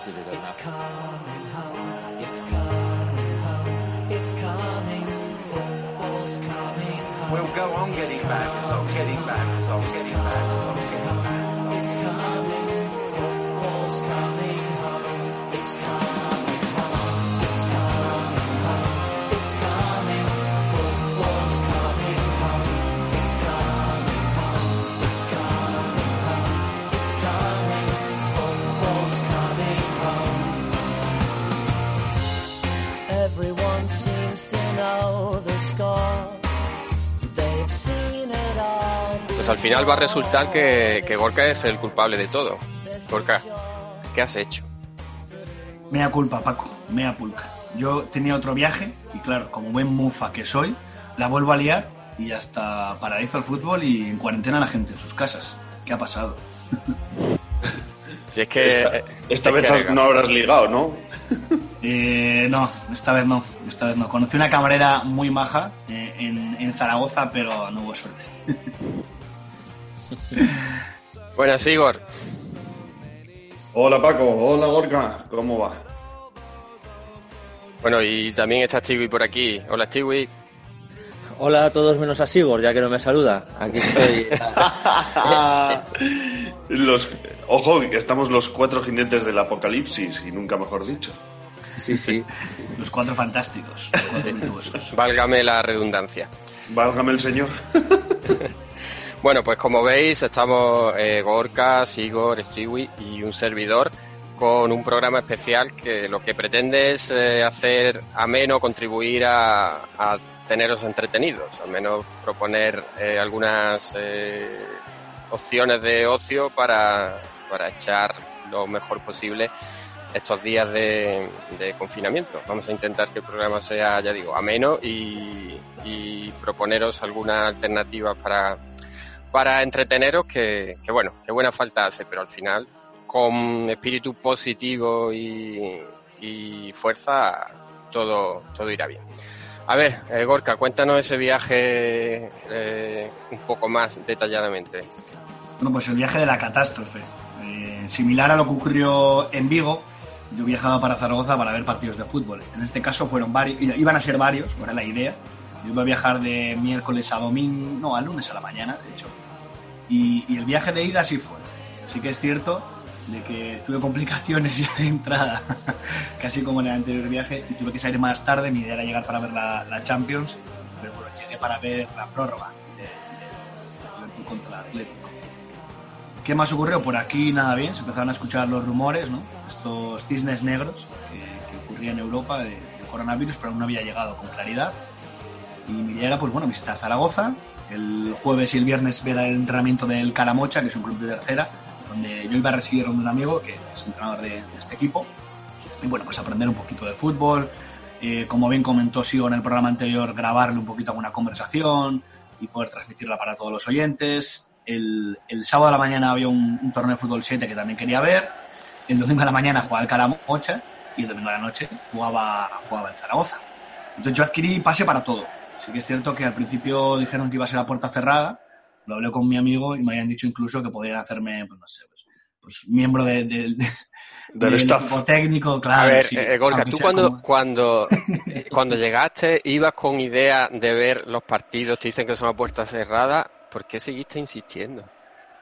positive enough. It's coming home. It's coming home. It's coming. Football's coming home. We'll go on getting back as I'm getting back as I'm getting back as getting back. It's coming. Al final va a resultar que, que Gorka es el culpable de todo. Gorka, ¿qué has hecho? Mea culpa, Paco, mea pulca. Yo tenía otro viaje y claro, como buen mufa que soy, la vuelvo a liar y hasta paraíso el fútbol y en cuarentena la gente en sus casas. ¿Qué ha pasado? Si es que... Esta, vez no habrás ligado, ¿no? Eh, no, esta vez no, esta vez no. Conocí una camarera muy maja eh, en, en Zaragoza, pero no hubo suerte. Buenas, Igor. Hola, Paco. Hola, Gorka. ¿Cómo va? Bueno, y también está Stewie por aquí. Hola, Stewie. Hola a todos menos a Sigor, ya que no me saluda. Aquí estoy. los, ojo, que estamos los cuatro jinetes del apocalipsis, y nunca mejor dicho. Sí, sí. Los cuatro fantásticos. Válgame la redundancia. Válgame el señor. Bueno, pues como veis, estamos eh, Gorka, Sigor, Stewie y un servidor con un programa especial que lo que pretende es eh, hacer ameno, contribuir a, teneros entretenidos, al menos proponer eh, algunas eh, opciones de ocio para, para echar lo mejor posible estos días de, de, confinamiento. Vamos a intentar que el programa sea, ya digo, ameno y, y proponeros algunas alternativas para para entreteneros que, que, bueno, que buena falta hace, pero al final con espíritu positivo y, y fuerza todo, todo irá bien. A ver, eh, Gorka, cuéntanos ese viaje eh, un poco más detalladamente. Bueno, pues el viaje de la catástrofe. Eh, similar a lo que ocurrió en Vigo, yo viajaba para Zaragoza para ver partidos de fútbol. En este caso fueron varios, iban a ser varios, era la idea. Yo iba a viajar de miércoles a domingo, no, a lunes a la mañana, de hecho. Y, el viaje de ida sí fue. Sí que es cierto de que tuve complicaciones ya de entrada, casi como en el anterior viaje, y tuve que salir más tarde. Mi idea era llegar para ver la, Champions, pero bueno, llegué para ver la prórroga de, contra el Atlético. ¿Qué más ocurrió? Por aquí nada bien, se empezaron a escuchar los rumores, ¿no? Estos cisnes negros que, ocurrían en Europa de, de coronavirus, pero aún no había llegado con claridad. Y mi idea era, pues bueno, visitar Zaragoza, el jueves y el viernes ver el entrenamiento del Calamocha, que es un club de tercera, donde yo iba a residir con un amigo que es entrenador de, de este equipo. Y bueno, pues aprender un poquito de fútbol. Eh, como bien comentó Sigo en el programa anterior, grabarle un poquito alguna conversación y poder transmitirla para todos los oyentes. El, el sábado a la mañana había un, un, torneo de fútbol 7 que también quería ver. El domingo a la mañana jugaba el Calamocha y el domingo a la noche jugaba, jugaba el Zaragoza. Entonces yo adquirí pase para todo Sí que es cierto que al principio dijeron que iba a ser a puerta cerrada, lo hablé con mi amigo y me habían dicho incluso que podrían hacerme, pues no sé, pues, pues miembro de, de, de del, staff equipo técnico, claro. A ver, sí, eh, Gorka, tú cuando, como... cuando, cuando llegaste ibas con idea de ver los partidos, te dicen que son a puerta cerrada, ¿por qué seguiste insistiendo?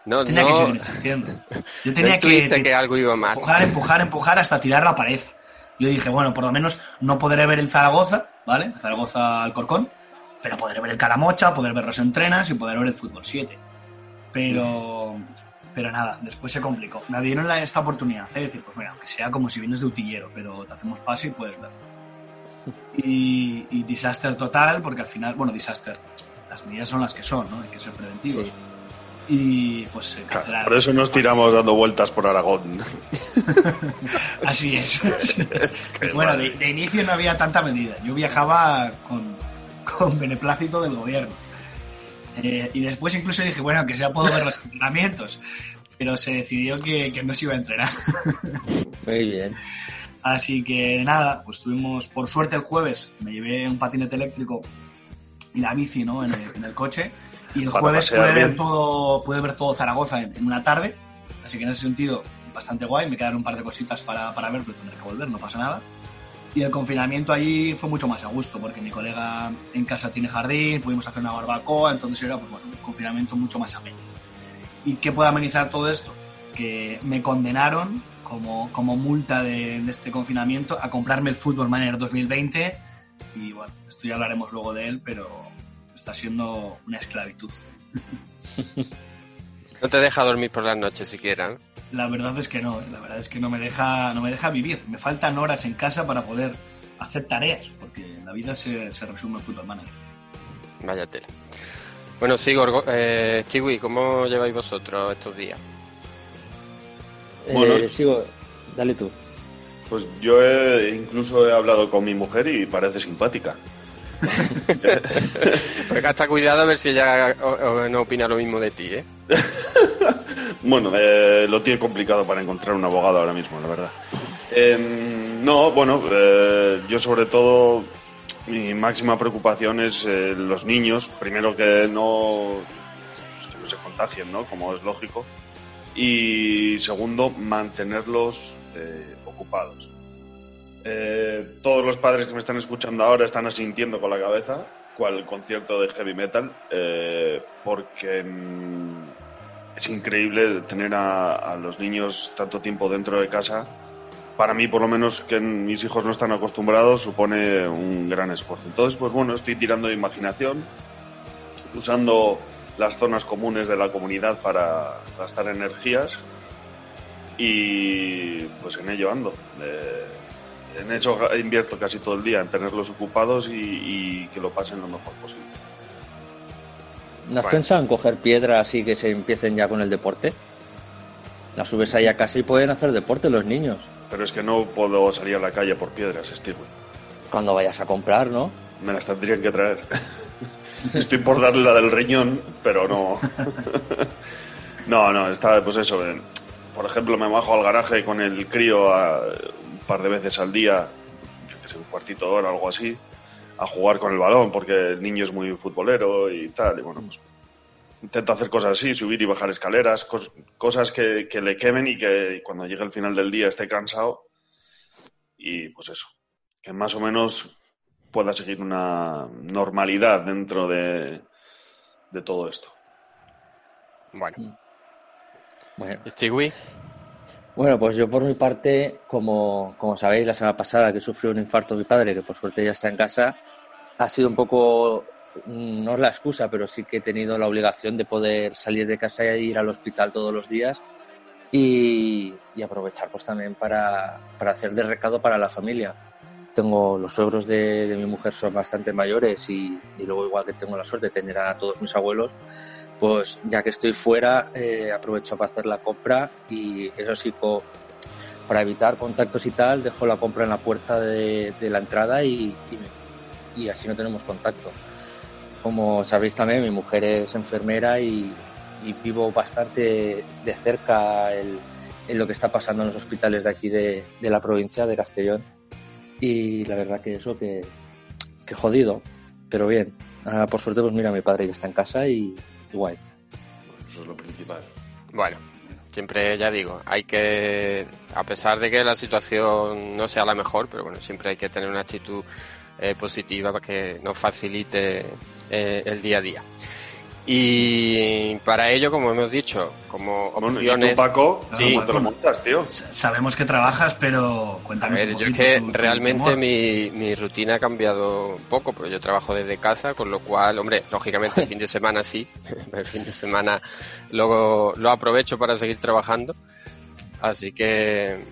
No, tenía no, que seguir insistiendo. Yo tenía no que, que, que algo iba mal. Empujar, empujar, empujar hasta tirar la pared. Yo dije, bueno, por lo menos no podré ver el Zaragoza, ¿vale? El Zaragoza Alcorcón, pero podré ver el Calamocha, poder ver los entrenas y poder ver el Fútbol 7. Pero, pero nada, después se complicó. Me dieron la- esta oportunidad ¿eh? de decir, pues mira, aunque sea como si vienes de utillero, pero te hacemos pase y puedes ver. Y, y disaster total, porque al final, bueno, disaster, las medidas son las que son, ¿no? Hay que ser preventivos. Sí. Y pues Claro, por eso nos tiramos dando vueltas por Aragón. Así es. que, bueno, de inicio no había tanta medida. Yo viajaba con, con beneplácito del gobierno. Eh, y después incluso dije, bueno, que sea puedo ver los entrenamientos. Pero se decidió que, que no se iba a entrenar. Muy bien. Así que nada, pues tuvimos, por suerte el jueves, me llevé un patinete eléctrico y la bici, ¿no? En el, en el coche. Y el jueves pude ver, todo, pude ver todo Zaragoza en, en una tarde. Así que en ese sentido, bastante guay. Me quedaron un par de cositas para, para ver, pero tendré que volver, no pasa nada. Y el confinamiento allí fue mucho más a gusto, porque mi colega en casa tiene jardín, pudimos hacer una barbacoa, entonces era pues, bueno, un confinamiento mucho más ameno. ¿Y qué puede amenizar todo esto? Que me condenaron como, como multa de, de este confinamiento a comprarme el Football Manager 2020 y bueno, esto ya hablaremos luego de él, pero está siendo una esclavitud. No te deja dormir por las noches siquiera. ¿no? La verdad es que no, la verdad es que no me deja, no me deja vivir. Me faltan horas en casa para poder hacer tareas, porque la vida se, se resume en Football Manager. Vaya tela. Bueno, Sigor, go- eh, Chiwi, ¿cómo lleváis vosotros estos días? Bueno. Eh, sigo. Dale tú. Pues yo he- incluso he hablado con mi mujer y parece simpática. Hasta cuidado a ver si ella no opina lo mismo de ti, ¿eh? Bueno, eh, lo tiene complicado para encontrar un abogado ahora mismo, la verdad. Em, no, bueno, eh, yo sobre todo mi máxima preocupación es eh, los niños. Primero que no, pues que no se contagien, ¿no? Como es lógico. Y segundo, mantenerlos ocupados. Eh, todos los padres que me están escuchando ahora están asintiendo con la cabeza, cual concierto de heavy metal, eh, porque mm, es increíble tener a, a los niños tanto tiempo dentro de casa. Para mí, por lo menos, que mis hijos no están acostumbrados, supone un gran esfuerzo. Entonces, pues bueno, estoy tirando de imaginación, usando las zonas comunes de la comunidad para gastar energías y pues en ello ando. Eh, en eso invierto casi todo el día, en tenerlos ocupados y, y que lo pasen lo mejor posible. ¿No has Bueno. pensado en coger piedras y que se empiecen ya con el deporte? Las subes ahí a casa y pueden hacer deporte los niños. Pero es que no puedo salir a la calle por piedras, Steve. Cuando vayas a comprar, ¿no? Me las tendrían que traer. Estoy por darle la del riñón, pero no. no, no, está, pues eso. eh, Por ejemplo, me bajo al garaje con el crío a- par de veces al día, yo que sé, un cuartito de hora o algo así, a jugar con el balón, porque el niño es muy futbolero y tal. Y bueno, pues intento hacer cosas así, subir y bajar escaleras, cos- cosas que, que le quemen y que cuando llegue el final del día esté cansado. Y pues eso, que más o menos pueda seguir una normalidad dentro de, de todo esto. Bueno, Bueno, Chiwi, Bueno, pues yo por mi parte, como, como sabéis, la semana pasada que sufrió un infarto mi padre, que por suerte ya está en casa, ha sido un poco, mm, no es la excusa, pero sí que he tenido la obligación de poder salir de casa e ir al hospital todos los días y, aprovechar pues también para, para hacer de recado para la familia. Tengo los suegros de, de mi mujer son bastante mayores y, y luego igual que tengo la suerte de tener a todos mis abuelos, pues ya que estoy fuera, eh, aprovecho para hacer la compra y eso sí, para evitar contactos y tal, dejo la compra en la puerta de, la entrada y, así no tenemos contacto. Como sabéis también, mi mujer es enfermera y, vivo bastante de cerca en lo que está pasando en los hospitales de aquí de, la provincia de Castellón. Y la verdad que eso que, que jodido, pero bien. Ah, por suerte, pues mira, mi padre ya está en casa y, guay. Eso es lo principal. bueno, siempre ya digo, hay que, a pesar de que la situación no sea la mejor, pero bueno, siempre hay que tener una actitud eh, positiva para que nos facilite eh, el día a día. Y para ello, como hemos dicho, como opciones... Paco? Sí, te lo montas, tío? Sabemos que trabajas, pero cuéntame A ver, yo es que realmente mi, mi, rutina ha cambiado un poco, porque yo trabajo desde casa, con lo cual, hombre, lógicamente el fin de semana sí, el fin de semana luego lo aprovecho para seguir trabajando, así que,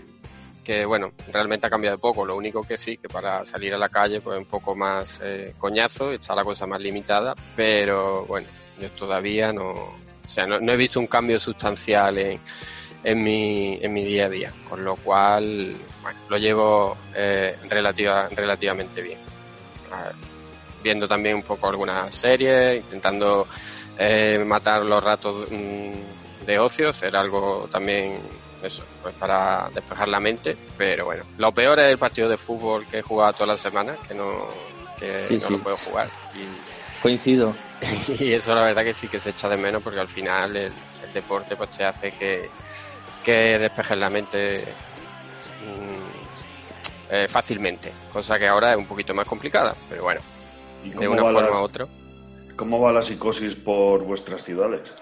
que bueno, realmente ha cambiado poco, lo único que sí, que para salir a la calle pues un poco más eh, coñazo, está la cosa más limitada, pero bueno, yo todavía no, o sea, no, he visto un cambio sustancial en, en, mi, en mi día a día, con lo cual bueno, lo llevo eh, relativa, relativamente bien. viendo también un poco algunas series, intentando eh, matar los ratos mm, de ocio, hacer algo también eso, pues para despejar la mente, pero bueno, lo peor es el partido de fútbol que he jugado toda la semana, que no, que no lo puedo jugar. Y, Coincido. y eso la verdad que sí que se echa de menos porque al final el, deporte pues te hace que, que despejes la mente mm, eh, fácilmente, cosa que ahora es un poquito más complicada, pero bueno, de una forma u otra. ¿Cómo va la psicosis por vuestras ciudades?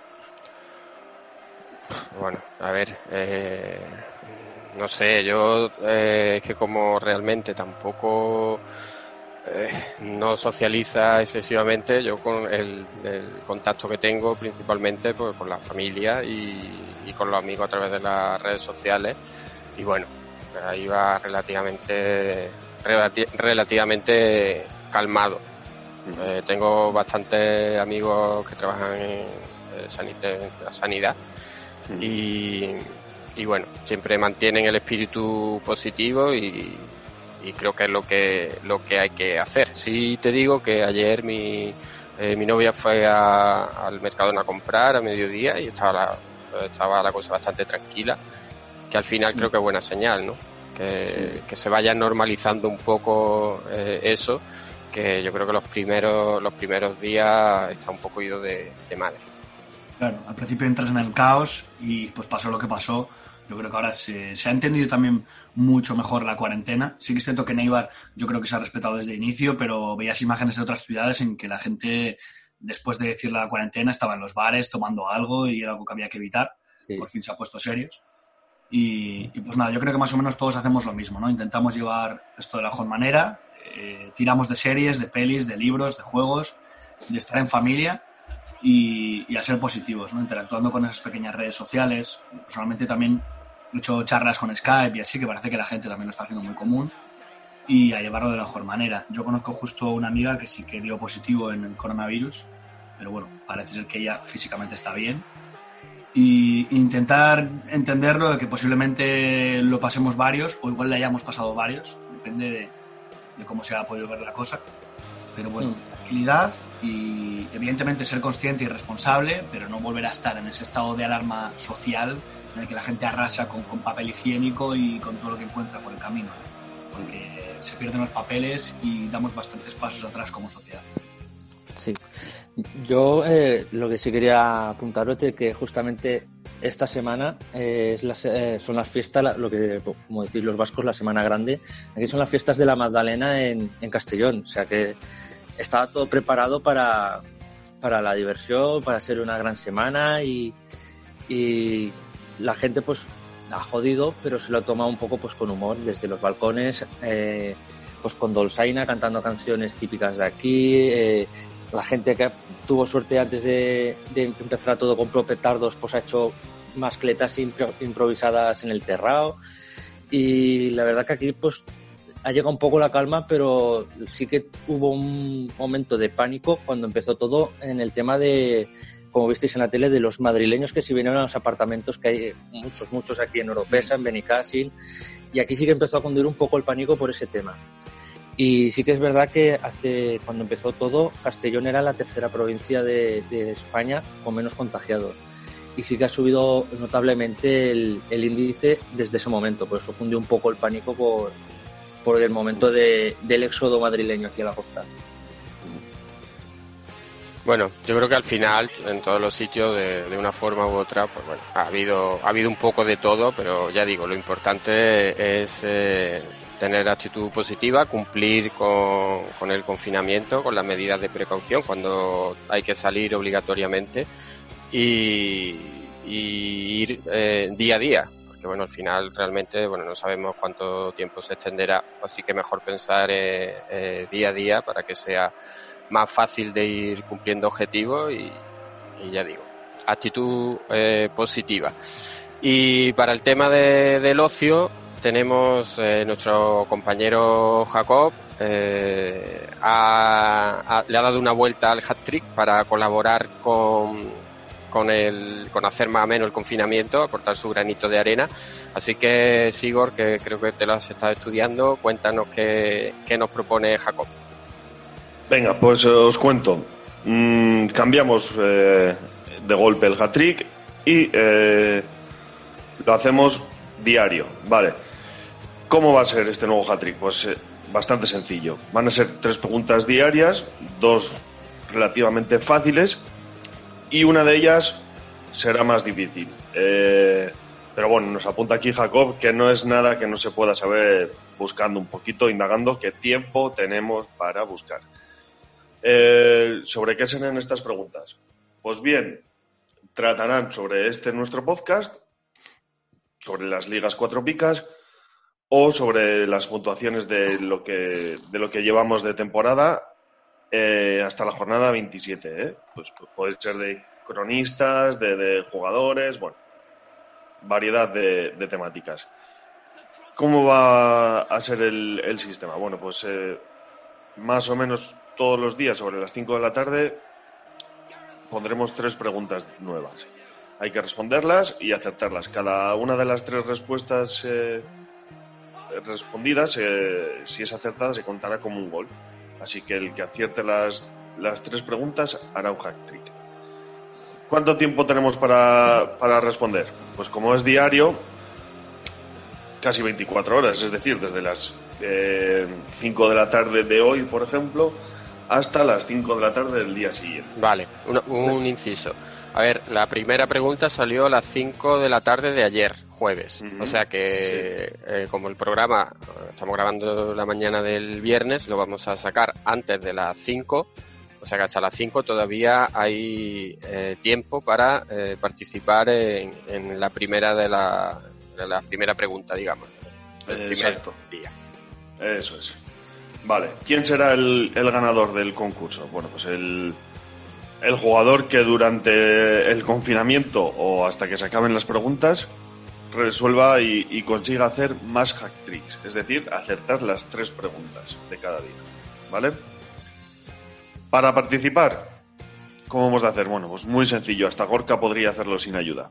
Bueno, a ver, eh, no sé, yo eh, que como realmente tampoco eh, no socializa excesivamente. Yo con el, contacto que tengo principalmente pues, con la familia y, con los amigos a través de las redes sociales. Y bueno, ahí va relativamente, relativamente calmado. Eh, tengo bastantes amigos que trabajan en, la sanidad y, y bueno, siempre mantienen el espíritu positivo y, y creo que es lo que, lo que hay que hacer. Sí te digo que ayer mi, eh, mi novia fue al Mercadona a comprar a mediodía y estaba la, estaba la cosa bastante tranquila, que al final creo que es buena señal, ¿no? Que, que se vaya normalizando un poco eh, eso, que yo creo que los primeros, los primeros días está un poco ido de, de madre. Claro, al principio entras en el caos y pues pasó lo que pasó yo creo que ahora se, se, ha entendido también mucho mejor la cuarentena. Sí que es cierto que Neibar yo creo que se ha respetado desde el inicio, pero veías imágenes de otras ciudades en que la gente, después de decir la cuarentena, estaba en los bares tomando algo y era algo que había que evitar. Por fin se ha puesto serios. Y, pues nada, yo creo que más o menos todos hacemos lo mismo, ¿no? Intentamos llevar esto de la mejor manera, eh, tiramos de series, de pelis, de libros, de juegos, de estar en familia y, a ser positivos, ¿no? interactuando con esas pequeñas redes sociales. Personalmente también he hecho charlas con Skype y así, que parece que la gente también lo está haciendo muy común y a llevarlo de la mejor manera. Yo conozco justo una amiga que sí que dio positivo en el coronavirus, pero bueno, parece ser que ella físicamente está bien. Y intentar entenderlo de que posiblemente lo pasemos varios o igual le hayamos pasado varios, depende de, de cómo se ha podido ver la cosa. Pero bueno, mm. tranquilidad y evidentemente ser consciente y responsable, pero no volver a estar en ese estado de alarma social en el que la gente arrasa con, papel higiénico y con todo lo que encuentra por el camino, porque se pierden los papeles y damos bastantes pasos atrás como sociedad. Sí, yo eh, lo que sí quería apuntaros es que justamente esta semana eh, es eh, son las fiestas, lo que, como decir los vascos, la Semana Grande. Aquí son las fiestas de la Magdalena en, en Castellón. O sea que estaba todo preparado para, para la diversión, para ser una gran semana y, y la gente pues ha jodido, pero se lo ha tomado un poco pues con humor desde los balcones, eh, pues con Dolzaina cantando canciones típicas de aquí, eh, la gente que tuvo suerte antes de, empezar todo con propetardos pues ha hecho mascletas improvisadas en el terrao. Y la verdad que aquí pues ha llegado un poco la calma, pero sí que hubo un momento de pánico cuando empezó todo en el tema de, como visteis en la tele, de los madrileños que se vinieron a los apartamentos que hay muchos, muchos aquí en Oropesa, en Benicassin, y aquí sí que empezó a conducir un poco el pánico por ese tema. Y sí que es verdad que hace, cuando empezó todo, Castellón era la tercera provincia de, España con menos contagiados. Y sí que ha subido notablemente el, índice desde ese momento, por eso fundió un poco el pánico por, por el momento de, del éxodo madrileño aquí a la costa. Bueno, yo creo que al final, en todos los sitios, de, de, una forma u otra, pues bueno, ha habido, ha habido un poco de todo, pero ya digo, lo importante es eh, tener actitud positiva, cumplir con, con, el confinamiento, con las medidas de precaución cuando hay que salir obligatoriamente y, ir eh, día a día, porque bueno, al final realmente bueno no sabemos cuánto tiempo se extenderá, así que mejor pensar eh, eh, día a día para que sea más fácil de ir cumpliendo objetivos y, ya digo, actitud positiva. Y para el tema de, del ocio, tenemos nuestro compañero Jacob, le ha dado una vuelta al hat trick para colaborar con, con, el, con hacer más o menos el confinamiento, aportar su granito de arena. Así que, Sigor, que creo que te lo has estado estudiando, cuéntanos qué, nos propone Jacob. Venga, pues eh, os cuento. Mm, cambiamos eh, de golpe el hat-trick y eh, lo hacemos diario. Vale. ¿Cómo va a ser este nuevo hat-trick? Pues bastante sencillo. Van a ser tres preguntas diarias, dos relativamente fáciles y una de ellas será más difícil. Eh, pero bueno, nos apunta aquí Jacob que no es nada que no se pueda saber buscando un poquito, indagando qué tiempo tenemos para buscar. Eh, ¿Sobre qué serán estas preguntas? Pues bien, tratarán sobre este nuestro podcast, sobre las ligas cuatro picas o sobre las puntuaciones de lo que, de lo que llevamos de temporada eh, hasta la jornada 27. ¿eh? Pues, puede ser de cronistas, de, jugadores, bueno, variedad de, temáticas. ¿Cómo va a ser el, sistema? Bueno, pues eh, más o menos todos los días sobre las 5 de la tarde pondremos tres preguntas nuevas. Hay que responderlas y acertarlas. Cada una de las tres respuestas respondidas, si es acertada, se contará como un gol. Así que el que acierte las, las tres preguntas hará un hack trick. ¿Cuánto tiempo tenemos para, para responder? Pues como es diario, casi 24 horas, es decir, desde las 5 eh, de la tarde de hoy, por ejemplo, hasta las 5 de la tarde del día siguiente. Vale, un, inciso. A ver, la primera pregunta salió a las 5 de la tarde de ayer, jueves. O sea que, eh, como el programa, estamos grabando la mañana del viernes, lo vamos a sacar antes de las 5. O sea que hasta las 5 todavía hay eh, tiempo para eh, participar en, la primera de la, la primera pregunta, digamos. El Exacto. día. Eso es. Vale, ¿quién será el, el ganador del concurso? Bueno, pues el, el jugador que durante el confinamiento o hasta que se acaben las preguntas resuelva y, consiga hacer más hack tricks, es decir, acertar las tres preguntas de cada día. ¿Vale? Para participar, ¿cómo vamos a hacer? Bueno, pues muy sencillo, hasta Gorka podría hacerlo sin ayuda.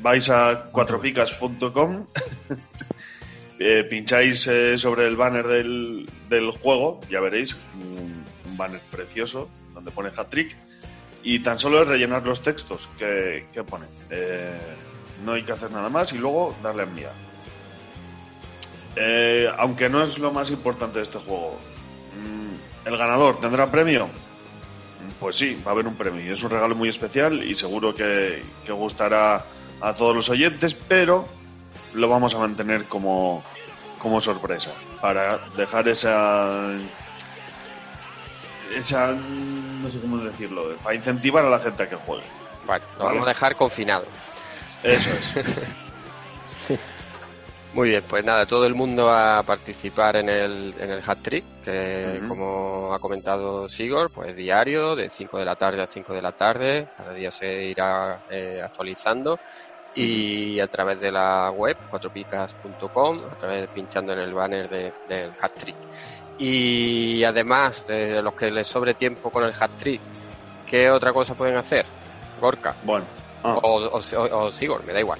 Vais a cuatropicas.com, eh, pincháis eh, sobre el banner del, juego, ya veréis, un, banner precioso donde pone hat trick, y tan solo es rellenar los textos que, que pone. Eh, no hay que hacer nada más y luego darle a enviar. Eh, aunque no es lo más importante de este juego. Mm, ¿El ganador tendrá premio? Pues sí, va a haber un premio. Es un regalo muy especial y seguro que, gustará a todos los oyentes, pero lo vamos a mantener como, como sorpresa. Para dejar esa. Esa. No sé cómo decirlo. Para incentivar a la gente a que juegue. Vale, lo vamos a dejar confinado. Eso es. Muy bien, pues nada, todo el mundo a participar en el, en el hat trick, que como ha comentado Sigor, pues diario, de 5 de la tarde a 5 de la tarde, cada día se irá eh, actualizando y a través de la web, cuatropicas.com, a través de pinchando en el banner del hat trick. Y además de los que les sobre tiempo con el hat trick, ¿qué otra cosa pueden hacer? Gorka. Bueno, Ah. O, o, Sigor, me da igual.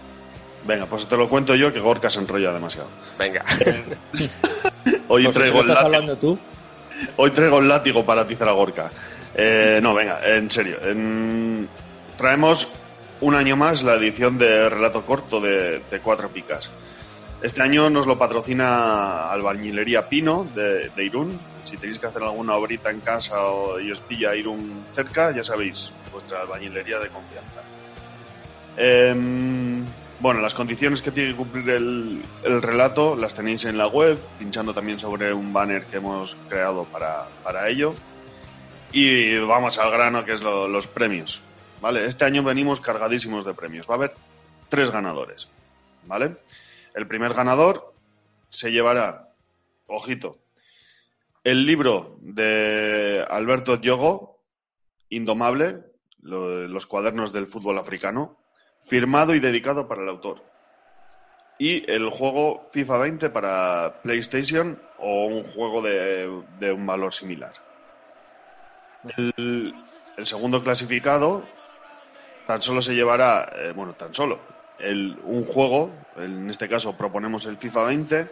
Venga, pues te lo cuento yo que Gorka se enrolla demasiado. Venga. Hoy pues traigo el látigo. tú? Hoy traigo el látigo para atizar a Gorka. Eh, no, venga, en serio. Traemos un año más la edición de relato corto de, Cuatro Picas. Este año nos lo patrocina Albañilería Pino de, Irún. Si tenéis que hacer alguna obrita en casa o, y os pilla Irún cerca, ya sabéis, vuestra albañilería de confianza. Em, Bueno, las condiciones que tiene que cumplir el, el, relato las tenéis en la web, pinchando también sobre un banner que hemos creado para, para ello. Y vamos al grano, que es lo, los premios. Este año venimos cargadísimos de premios. Va a haber tres ganadores. ¿Vale? El primer ganador se llevará, ojito, el libro de Alberto Diogo, Indomable, lo, los cuadernos del fútbol africano, firmado y dedicado para el autor. Y el juego FIFA 20 para PlayStation o un juego de, de un valor similar. El, segundo clasificado tan solo se llevará, eh, bueno, tan solo, el, un juego, en este caso proponemos el FIFA 20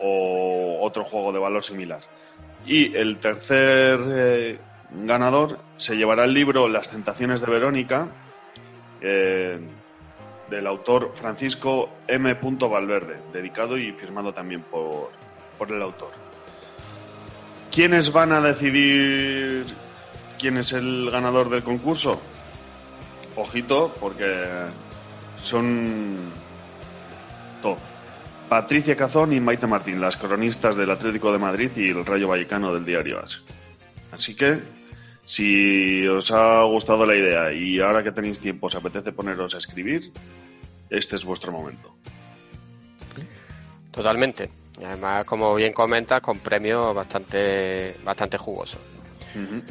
o otro juego de valor similar. Y el tercer eh, ganador se llevará el libro Las tentaciones de Verónica, eh, del autor Francisco M. Valverde, dedicado y firmado también por, por el autor. ¿Quiénes van a decidir quién es el ganador del concurso? Ojito, porque son top. Patricia Cazón y Maite Martín, las cronistas del Atlético de Madrid y el Rayo Vallecano del diario AS. Así que, si os ha gustado la idea y ahora que tenéis tiempo os apetece poneros a escribir, este es vuestro momento. Totalmente. Y además, como bien comenta, con premio bastante, bastante jugoso. Uh -huh.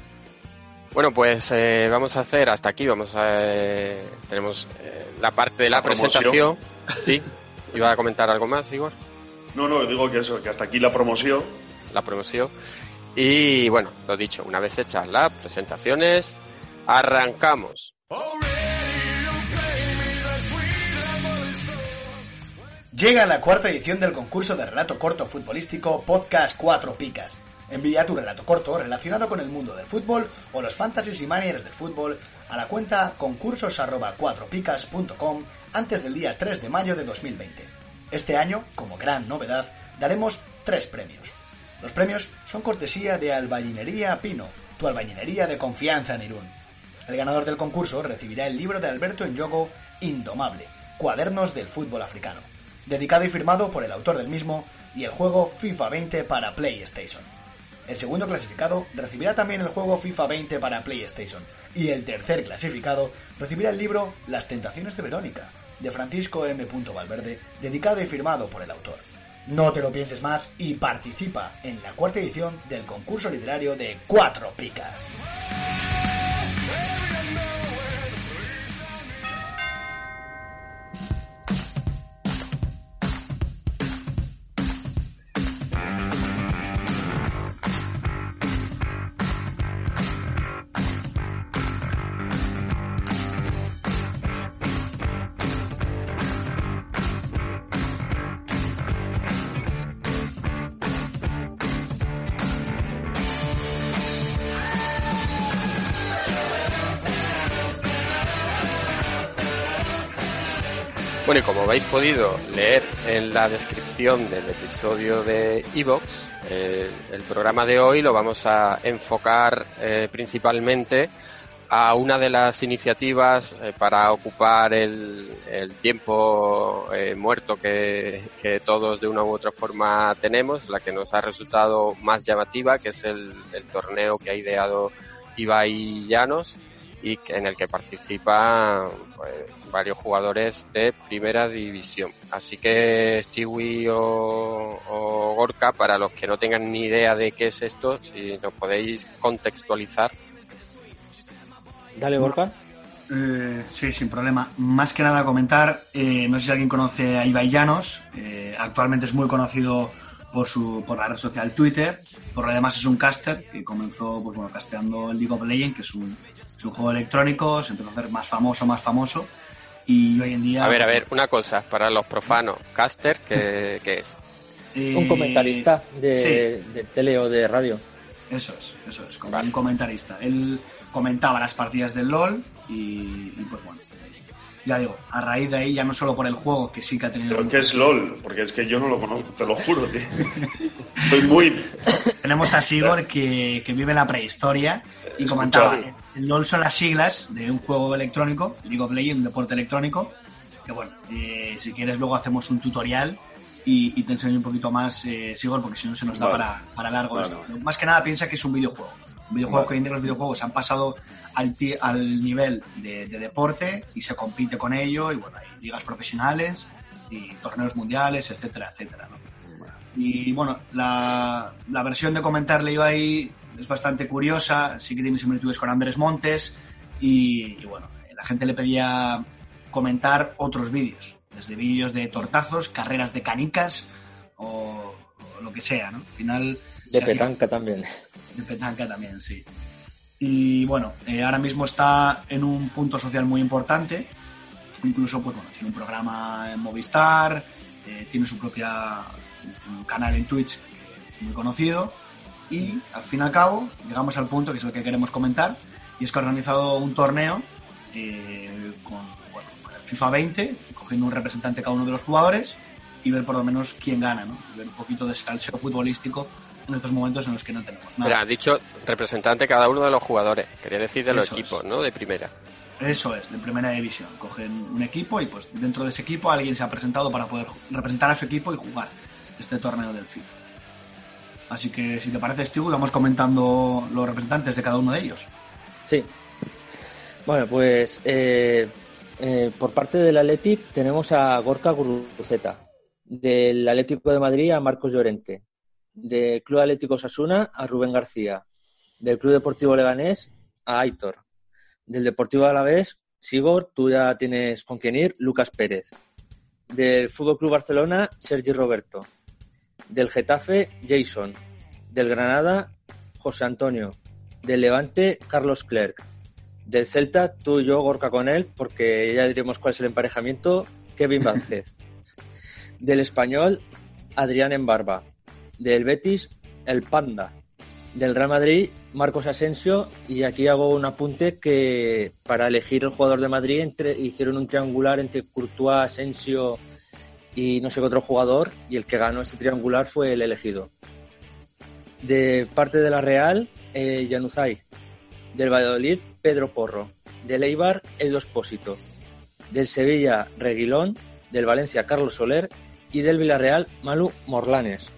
Bueno, pues eh, vamos a hacer hasta aquí. Vamos a eh, tenemos eh, la parte de la, la presentación. Sí. ¿Iba a comentar algo más, Igor? No, no, digo que eso, que hasta aquí la promoción. La promoción. Y bueno, lo dicho, una vez hechas las presentaciones, arrancamos. Llega la cuarta edición del concurso de relato corto futbolístico Podcast 4 Picas. Envía tu relato corto relacionado con el mundo del fútbol o los fantasies y managers del fútbol a la cuenta concursos@4picas.com antes del día 3 de mayo de 2020. Este año, como gran novedad, daremos tres premios. Los premios son cortesía de Albañinería Pino, tu albañinería de confianza en Irún. El ganador del concurso recibirá el libro de Alberto Yogo Indomable, Cuadernos del Fútbol Africano, dedicado y firmado por el autor del mismo, y el juego FIFA 20 para PlayStation. El segundo clasificado recibirá también el juego FIFA 20 para PlayStation. Y el tercer clasificado recibirá el libro Las Tentaciones de Verónica, de Francisco M. Valverde, dedicado y firmado por el autor. No te lo pienses más y participa en la cuarta edición del concurso literario de Cuatro Picas. Habéis podido leer en la descripción del episodio de Evox, eh, el programa de hoy lo vamos a enfocar eh, principalmente a una de las iniciativas eh, para ocupar el, tiempo muerto que, todos de una u otra forma tenemos, la que nos ha resultado más llamativa, que es el, torneo que ha ideado Ibai Llanos y en el que participan pues, varios jugadores de primera división. Así que Stewie o, o, Gorka, para los que no tengan ni idea de qué es esto, si nos podéis contextualizar. Dale, Gorka. Eh, sí, sin problema. Más que nada comentar, eh, no sé si alguien conoce a Ibai Llanos, eh, actualmente es muy conocido por su por la red social Twitter, por lo demás es un caster que comenzó pues bueno casteando el League of Legends, que es un, es un juego electrónico, se empezó a hacer más famoso, más famoso, y hoy en día... A ver, a ver, una cosa, para los profanos, caster, ¿qué, qué es? Eh, un comentarista de, sí. de, tele o de radio. Eso es, eso es, como vale. un comentarista. Él comentaba las partidas del LOL y, y, pues bueno, ya digo, a raíz de ahí, ya no solo por el juego, que sí que ha tenido... ¿Pero qué es LOL? Porque es que yo no lo conozco, te lo juro, tío. Soy muy... Tenemos a Sigor que, que vive la prehistoria y comentaba, el LOL son las siglas de un juego electrónico, League of Legends, un deporte electrónico, que bueno, eh, si quieres luego hacemos un tutorial y, te enseño un poquito más, eh, Sigor, porque si no se nos da para, para largo esto. Más que nada piensa que es un videojuego. Un videojuego que hoy en día los videojuegos han pasado al, al nivel de, deporte y se compite con ello y bueno, hay ligas profesionales y torneos mundiales, etcétera, etcétera. Y bueno, la, la versión de comentarle ahí es bastante curiosa, sí que tiene similitudes con Andrés Montes y, y bueno, la gente le pedía comentar otros vídeos, desde vídeos de tortazos, carreras de canicas o, lo que sea, ¿no? Al final... De petanca también. De petanca también, sí. Y bueno, eh, ahora mismo está en un punto social muy importante. Incluso, pues bueno, tiene un programa en Movistar, eh, tiene su propia canal en Twitch muy conocido. Y al fin y al cabo, llegamos al punto que es el que queremos comentar, y es que ha organizado un torneo eh, con, el FIFA 20, cogiendo un representante cada uno de los jugadores y ver por lo menos quién gana, ¿no? ver un poquito de salseo futbolístico en estos momentos en los que no tenemos nada. Pero ha dicho representante cada uno de los jugadores, quería decir de los equipos, ¿no? De primera. Eso es, de primera división. Cogen un equipo y pues dentro de ese equipo alguien se ha presentado para poder representar a su equipo y jugar este torneo del FIFA. Así que si te parece, Stu, vamos comentando los representantes de cada uno de ellos. Sí. Bueno, pues eh, eh, por parte del Athletic tenemos a Gorka Guruceta, del Atlético de Madrid a Marcos Llorente, del Club Atlético Sasuna a Rubén García, del Club Deportivo Leganés a Aitor, del Deportivo Alavés, Sigor, tú ya tienes con quién ir, Lucas Pérez, del Fútbol Club Barcelona, Sergi Roberto, del Getafe, Jason, del Granada, José Antonio, del Levante, Carlos Clerc, del Celta, tú y yo, Gorka con él, porque ya diremos cuál es el emparejamiento, Kevin Vázquez, del Español, Adrián Embarba, del Betis, el Panda. Del Real Madrid, Marcos Asensio. Y aquí hago un apunte que para elegir el jugador de Madrid hicieron un triangular entre Courtois, Asensio y no sé qué otro jugador. Y el que ganó este triangular fue el elegido. De parte de la Real, eh, Januzaj. Del Valladolid, Pedro Porro. Del Eibar, Edo Espósito. Del Sevilla, Reguilón. Del Valencia, Carlos Soler. Y del Villarreal, Malu Morlanes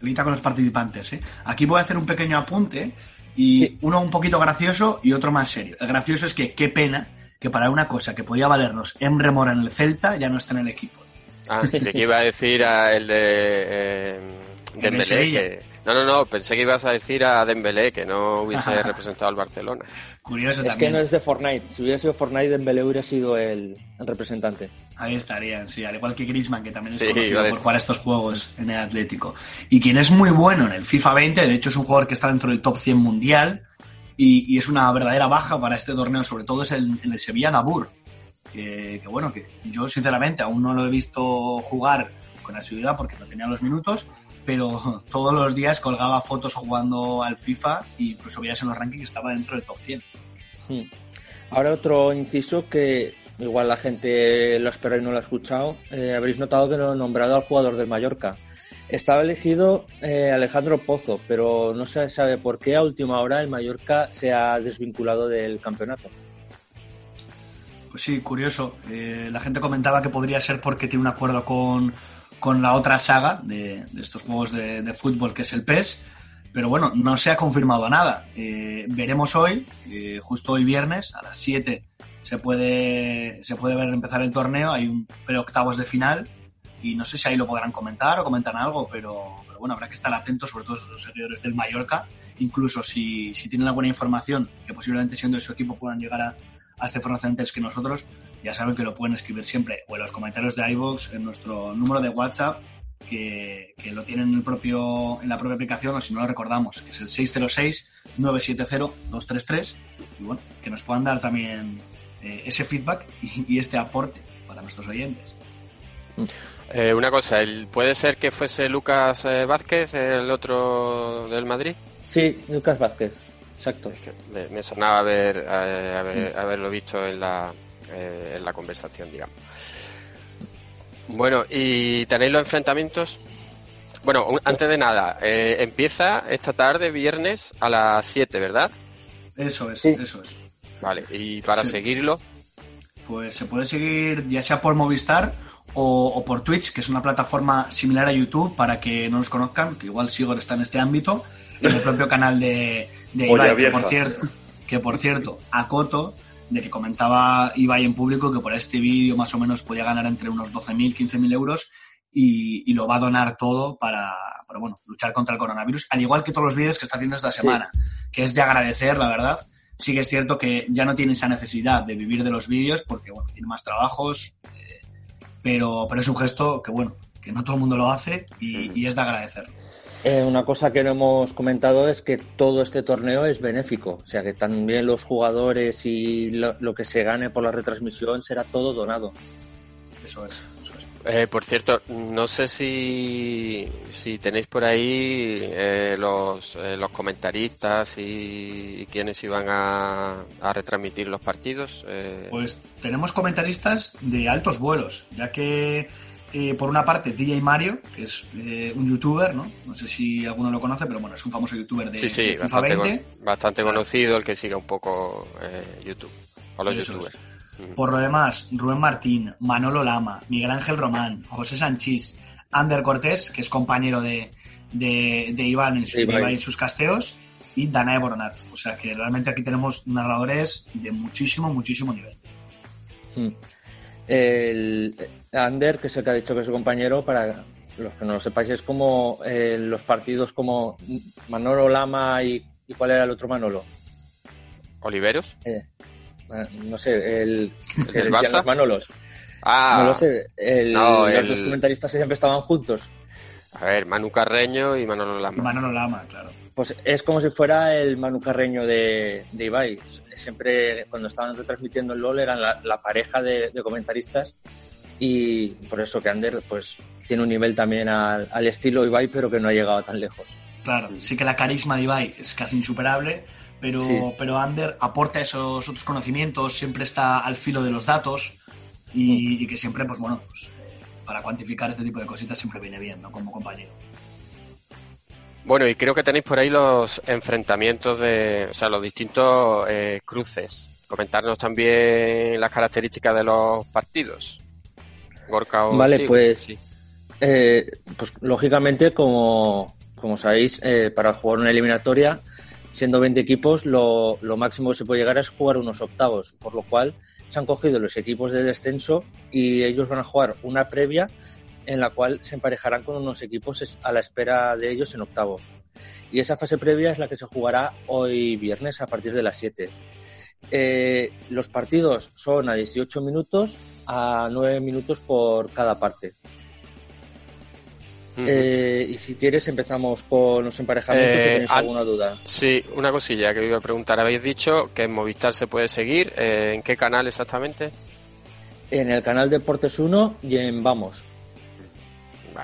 con los participantes. ¿eh? Aquí voy a hacer un pequeño apunte y uno un poquito gracioso y otro más serio. El gracioso es que qué pena que para una cosa que podía valernos Emre Mora en el Celta ya no está en el equipo. Ah, que iba a decir a el de eh, Dembélé, que... No, no, no, pensé que ibas a decir a Dembélé que no hubiese representado al Barcelona. Curioso es que no es de Fortnite. Si hubiera sido Fortnite, Dembélé hubiera sido el, representante. Ahí estarían, sí, al igual que Griezmann, que también es conocido por jugar estos juegos en el Atlético. Y quien es muy bueno en el FIFA 20, de hecho es un jugador que está dentro del top 100 mundial y, es una verdadera baja para este torneo, sobre todo es el, el Sevilla Dabur. Que, que, bueno, que yo sinceramente aún no lo he visto jugar con asiduidad porque no tenía los minutos, pero todos los días colgaba fotos jugando al FIFA y incluso veías en los rankings que estaba dentro del top 100. Hmm. Ahora otro inciso que igual la gente lo espera y no lo ha escuchado. Eh, habréis notado que no he nombrado al jugador del Mallorca. Estaba elegido eh, Alejandro Pozo, pero no se sabe por qué a última hora el Mallorca se ha desvinculado del campeonato. Pues sí, curioso. Eh, la gente comentaba que podría ser porque tiene un acuerdo con, con la otra saga de, estos juegos de, fútbol que es el PES. Pero bueno, no se ha confirmado nada. Eh, veremos hoy, eh, justo hoy viernes, a las 7 se puede, se puede ver empezar el torneo. Hay un pre-octavos de final y no sé si ahí lo podrán comentar o comentan algo, pero, bueno, habrá que estar atentos, sobre todo los seguidores del Mallorca. Incluso si, si tienen alguna información que posiblemente siendo de su equipo puedan llegar a, a esta antes que nosotros, ya saben que lo pueden escribir siempre o en los comentarios de iVoox, en nuestro número de WhatsApp, que, lo tienen en, el propio, en la propia aplicación, o si no lo recordamos, que es el 606-970-233, y bueno, que nos puedan dar también eh, ese feedback y, este aporte para nuestros oyentes. Eh, una cosa, ¿puede ser que fuese Lucas eh, Vázquez, el otro del Madrid? Sí, Lucas Vázquez. Exacto. me, sonaba haber, eh, mm. haberlo visto en la, eh, en la conversación, digamos. Bueno, ¿y tenéis los enfrentamientos? Bueno, antes de nada, eh, empieza esta tarde, viernes, a las 7, ¿verdad? Eso es, eso es. Vale, y para seguirlo. pues se puede seguir ya sea por Movistar o, por Twitch, que es una plataforma similar a YouTube para que no nos conozcan, que igual Sigor está en este ámbito, en el propio canal de, de Ibai, que por, cierto, que por cierto, Acoto, de que comentaba Ibai en público que por este vídeo más o menos podía ganar entre unos 12.000, 15.000 euros y, lo va a donar todo para, bueno, luchar contra el coronavirus, al igual que todos los vídeos que está haciendo esta semana, que es de agradecer, la verdad. Sí que es cierto que ya no tiene esa necesidad de vivir de los vídeos porque, bueno, tiene más trabajos, eh, pero, pero es un gesto que, bueno, que no todo el mundo lo hace y, es de agradecer. Eh, una cosa que no hemos comentado es que todo este torneo es benéfico, o sea que también los jugadores y lo que se gane por la retransmisión será todo donado. Eso es. Eh, por cierto, no sé si, si tenéis por ahí eh, los, eh, los comentaristas y, quienes iban a, a, retransmitir los partidos. Pues tenemos comentaristas de altos vuelos, ya que por una parte DJ Mario, que es un youtuber, ¿no? No sé si alguno lo conoce, pero bueno, es un famoso youtuber de, sí, sí, FIFA bastante, 20. bastante conocido, el que sigue un poco YouTube, o los youtubers. Por lo demás, Rubén Martín, Manolo Lama, Miguel Ángel Román, José Sanchís, Ander Cortés, que es compañero de, de, Iván en, su, sus casteos, y Danae Boronat. O sea que realmente aquí tenemos narradores de muchísimo, muchísimo nivel. Hmm. El Ander, que es el que ha dicho que es su compañero, para los que no lo sepáis, es como eh, los partidos como Manolo Lama y, y ¿cuál era el otro Manolo? ¿Oliveros? Eh, no sé, el, ¿El Barça? Manolos. Ah, no lo sé, los dos comentaristas siempre estaban juntos. A ver, Manu Carreño y Manolo Lama. Manolo Lama, claro. Pues es como si fuera el Manu Carreño de, de Ibai. Siempre cuando estaban retransmitiendo el LOL eran la, pareja de, comentaristas y por eso que Ander pues tiene un nivel también al, al estilo Ibai pero que no ha llegado tan lejos. Claro, sí que la carisma de Ibai es casi insuperable, pero, pero Ander aporta esos otros conocimientos, siempre está al filo de los datos y, que siempre, pues bueno, pues, eh, para cuantificar este tipo de cositas siempre viene bien, ¿no? Como compañero. Bueno, y creo que tenéis por ahí los enfrentamientos de, o sea, los distintos eh, cruces. Comentarnos también las características de los partidos. Gorka o Vale, pues, eh, pues lógicamente, como, como sabéis, para jugar una eliminatoria siendo 20 equipos, lo, máximo que se puede llegar es jugar unos octavos, por lo cual se han cogido los equipos de descenso y ellos van a jugar una previa en la cual se emparejarán con unos equipos a la espera de ellos en octavos. Y esa fase previa es la que se jugará hoy viernes a partir de las 7. Eh, los partidos son a 18 minutos, a 9 minutos por cada parte. Eh, y si quieres empezamos con los emparejamientos si eh, tienes alguna duda. Sí, una cosilla que iba a preguntar. Habéis dicho que en Movistar se puede seguir. Eh, ¿En qué canal exactamente? En el canal Deportes 1 y en Vamos.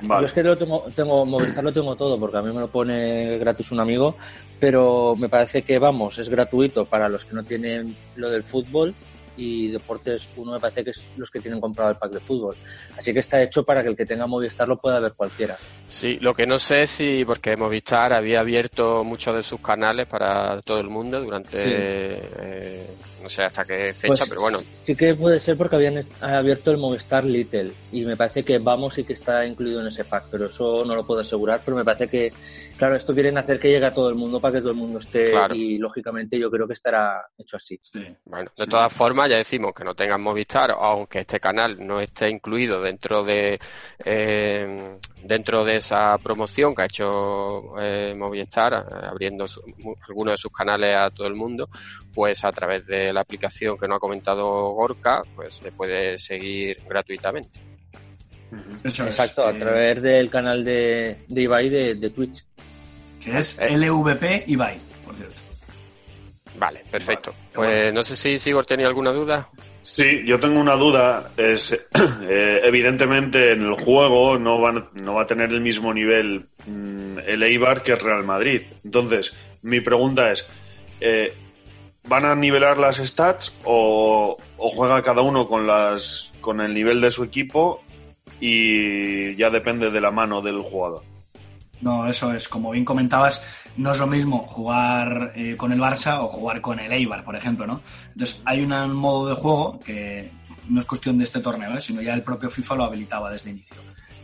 Yo es que lo tengo, tengo, Movistar lo tengo todo porque a mí me lo pone gratis un amigo, pero me parece que Vamos es gratuito para los que no tienen lo del fútbol y Deportes 1 me parece que es los que tienen comprado el pack de fútbol. Así que está hecho para que el que tenga Movistar lo pueda ver cualquiera. Sí, lo que no sé si, porque Movistar había abierto muchos de sus canales para todo el mundo durante, eh, no sé hasta qué fecha, pues pero bueno. Sí que puede ser porque habían abierto el Movistar Little y me parece que Vamos y que está incluido en ese pack, pero eso no lo puedo asegurar, pero me parece que, claro, esto quieren hacer que llegue a todo el mundo para que todo el mundo esté y lógicamente yo creo que estará hecho así. Bueno, de todas formas ya decimos que no tengan Movistar, aunque este canal no esté incluido dentro de eh, dentro de esa promoción que ha hecho eh, Movistar, eh, abriendo algunos de sus canales a todo el mundo, pues a través de la aplicación que no ha comentado Gorka, pues se puede seguir gratuitamente. Exacto, a través del canal de, de Ibai de, Twitch. Que es LVP Ibai, por cierto. Vale, perfecto. pues no sé si Sigor tenía alguna duda. Sí, yo tengo una duda. Es eh, evidentemente en el juego no va, no va a tener el mismo nivel mm, el Eibar que el Real Madrid. Entonces, mi pregunta es, eh, ¿van a nivelar las stats o, o, juega cada uno con las con el nivel de su equipo y ya depende de la mano del jugador? No, eso es, como bien comentabas, no es lo mismo jugar eh, con el Barça o jugar con el Eibar, por ejemplo, ¿no? Entonces hay un modo de juego que no es cuestión de este torneo, ¿eh? sino ya el propio FIFA lo habilitaba desde inicio,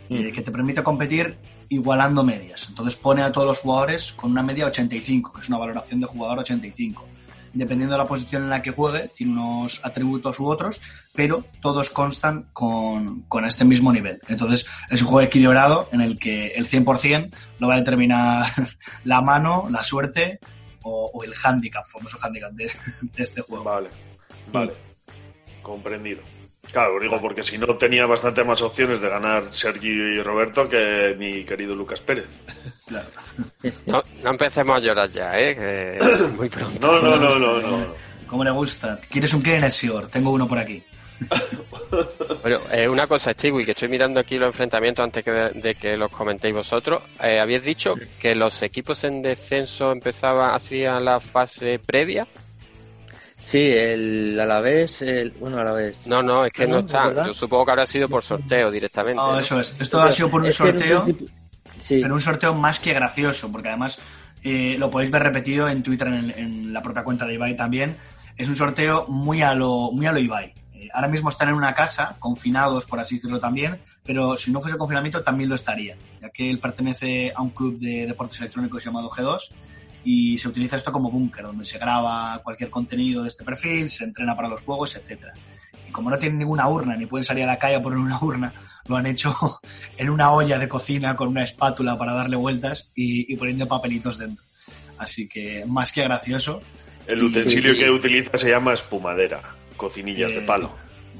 eh, que te permite competir igualando medias. Entonces pone a todos los jugadores con una media 85, que es una valoración de jugador 85 dependiendo de la posición en la que juegue, tiene unos atributos u otros, pero todos constan con, con este mismo nivel. Entonces, es un juego equilibrado en el que el 100% lo va a determinar la mano, la suerte o, el handicap, famoso handicap de, de este juego. Vale, vale, comprendido. Claro, digo, porque si no tenía bastante más opciones de ganar Sergio y Roberto que mi querido Lucas Pérez. Claro. No, no empecemos a llorar ya, ¿eh? muy pronto. No, no, no, no, no. ¿Cómo le gusta? ¿Quieres un Kenesior? Tengo uno por aquí. Bueno, eh, una cosa, Chiwi, que estoy mirando aquí los enfrentamientos antes de, que los comentéis vosotros. Eh, habíais dicho que los equipos en descenso empezaban, hacían la fase previa. Sí, el Alavés, el, bueno, Alavés. No, no, es que no, está. Yo supongo que habrá sido por sorteo directamente. No, eso es. Esto ha sido por un sorteo, sí. pero un sorteo más que gracioso, porque además eh, lo podéis ver repetido en Twitter, en, la propia cuenta de Ibai también. Es un sorteo muy a lo, muy a lo Ibai. Eh, ahora mismo están en una casa, confinados, por así decirlo también, pero si no fuese confinamiento también lo estaría, ya que él pertenece a un club de deportes electrónicos llamado G2 y se utiliza esto como búnker, donde se graba cualquier contenido de este perfil, se entrena para los juegos, etcétera. Y como no tienen ninguna urna, ni pueden salir a la calle a poner una urna, lo han hecho en una olla de cocina con una espátula para darle vueltas y, poniendo papelitos dentro. Así que más que gracioso. El utensilio que utiliza se llama espumadera, cocinillas de eh, palo.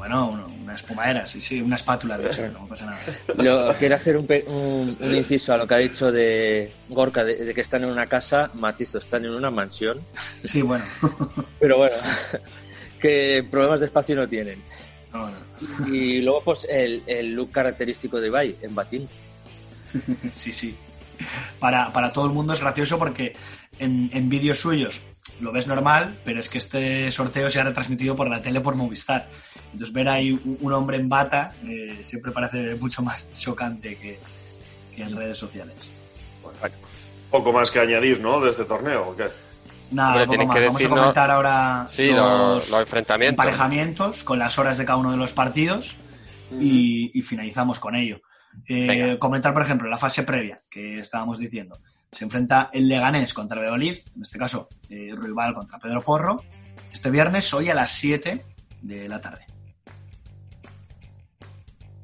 Bueno, una espumadera, sí, sí, una espátula, de hecho, no pasa nada. Yo quiero hacer un, inciso a lo que ha dicho de Gorka, de, que están en una casa, matizo, están en una mansión. Sí, bueno. Pero bueno, que problemas de espacio no tienen. Y luego, pues, el, el, look característico de Ibai, en batín. Sí, sí. Para, para todo el mundo es gracioso porque en, en vídeos suyos lo ves normal, pero es que este sorteo se ha retransmitido por la tele por Movistar. Entonces ver ahí un hombre en bata eh, siempre parece mucho más chocante que, en redes sociales. poco más que añadir, ¿no? De este torneo, ¿o qué? Nada, poco más. Vamos a comentar ahora los, enfrentamientos. emparejamientos con las horas de cada uno de los partidos y, finalizamos con ello. Eh, comentar, por ejemplo, la fase previa que estábamos diciendo. Se enfrenta el Leganés contra el en este caso eh, Ruibal contra Pedro Porro, este viernes, hoy a las 7 de la tarde.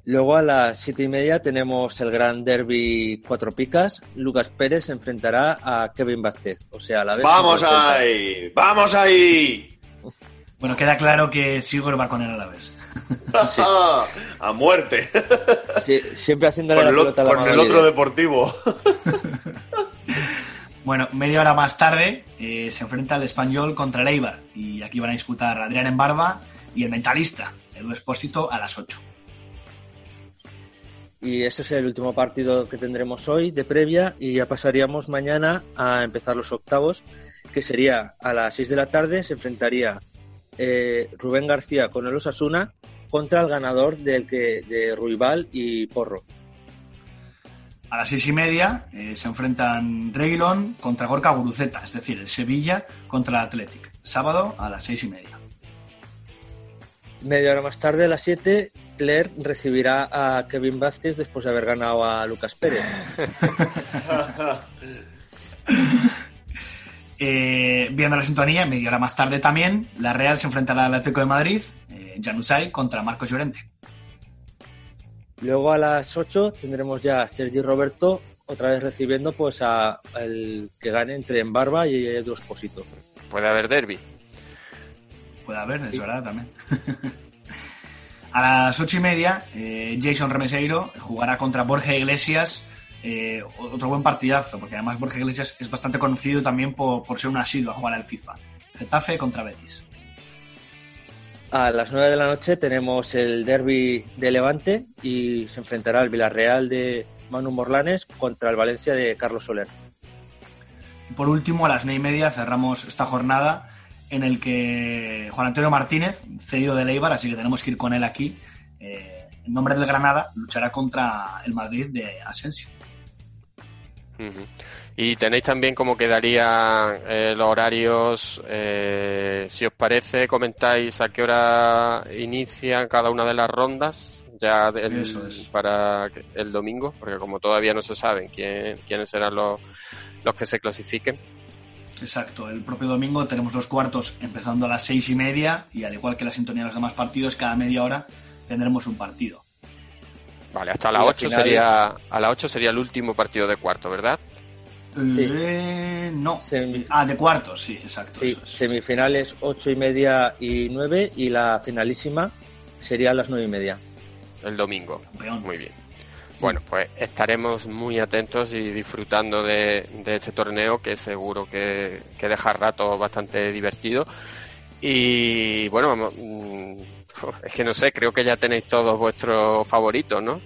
Luego a las siete y media tenemos el gran derby Cuatro Picas. Lucas Pérez se enfrentará a Kevin Vázquez. O sea, a la vez. ¡Vamos ahí! ¡Vamos ahí! Bueno, queda claro que Sigor va con él a la vez. a muerte. siempre haciéndole la pelota a la Con el otro deportivo. bueno, media hora más tarde eh, se enfrenta el español contra el Eibar. Y aquí van a disputar Adrián en Barba y el mentalista, Edu Espósito, a las 8. Y este es el último partido que tendremos hoy de previa y ya pasaríamos mañana a empezar los octavos, que sería a las 6 de la tarde, se enfrentaría eh, Rubén García con el Osasuna contra el ganador del que, de Ruibal y Porro. A las seis y media eh, se enfrentan Reguilón contra Gorka Guruceta, es decir, el Sevilla contra el Athletic. Sábado a las seis y media. Media hora más tarde, a las 7, Claire recibirá a Kevin Vázquez después de haber ganado a Lucas Pérez. eh, viendo la sintonía, media hora más tarde también, la Real se enfrentará al Atlético de Madrid, eh, Januzaj contra Marcos Llorente. Luego a las 8 tendremos ya a Sergi Roberto otra vez recibiendo pues a el que gane entre Embarba y Edu Esposito. Puede haber derby. Puede haber, es verdad también. a las ocho y media, eh, Jason Remeseiro jugará contra Borja Iglesias. Eh, otro buen partidazo, porque además Borja Iglesias es bastante conocido también por, ser un asiduo a jugar al FIFA. Getafe contra Betis. A las 9 de la noche tenemos el derby de Levante y se enfrentará el Villarreal de Manu Morlanes contra el Valencia de Carlos Soler. Y por último, a las 9 y media cerramos esta jornada en el que Juan Antonio Martínez, cedido de Leibar, así que tenemos que ir con él aquí, eh, en nombre del Granada, luchará contra el Madrid de Asensio. Y tenéis también cómo quedarían eh, los horarios, eh, si os parece, comentáis a qué hora inician cada una de las rondas ya para el domingo, porque como todavía no se saben quién, quiénes serán los, los que se clasifiquen. Exacto, el propio domingo tenemos los cuartos empezando a las seis y media y al igual que la sintonía de los demás partidos, cada media hora tendremos un partido. Vale, hasta las 8 sería, a las 8 sería el último partido de cuarto, ¿verdad? Sí. Eh, no. Ah, de cuartos, sí, exacto. Sí, semifinales 8 y media y 9 y la finalísima sería a las 9 y media. El domingo. Muy bien. Bueno, pues estaremos muy atentos y disfrutando de, este torneo que seguro que, que, deja rato bastante divertido. Y bueno, vamos, mm, es que no sé, creo que ya tenéis todos vuestros favoritos, ¿no?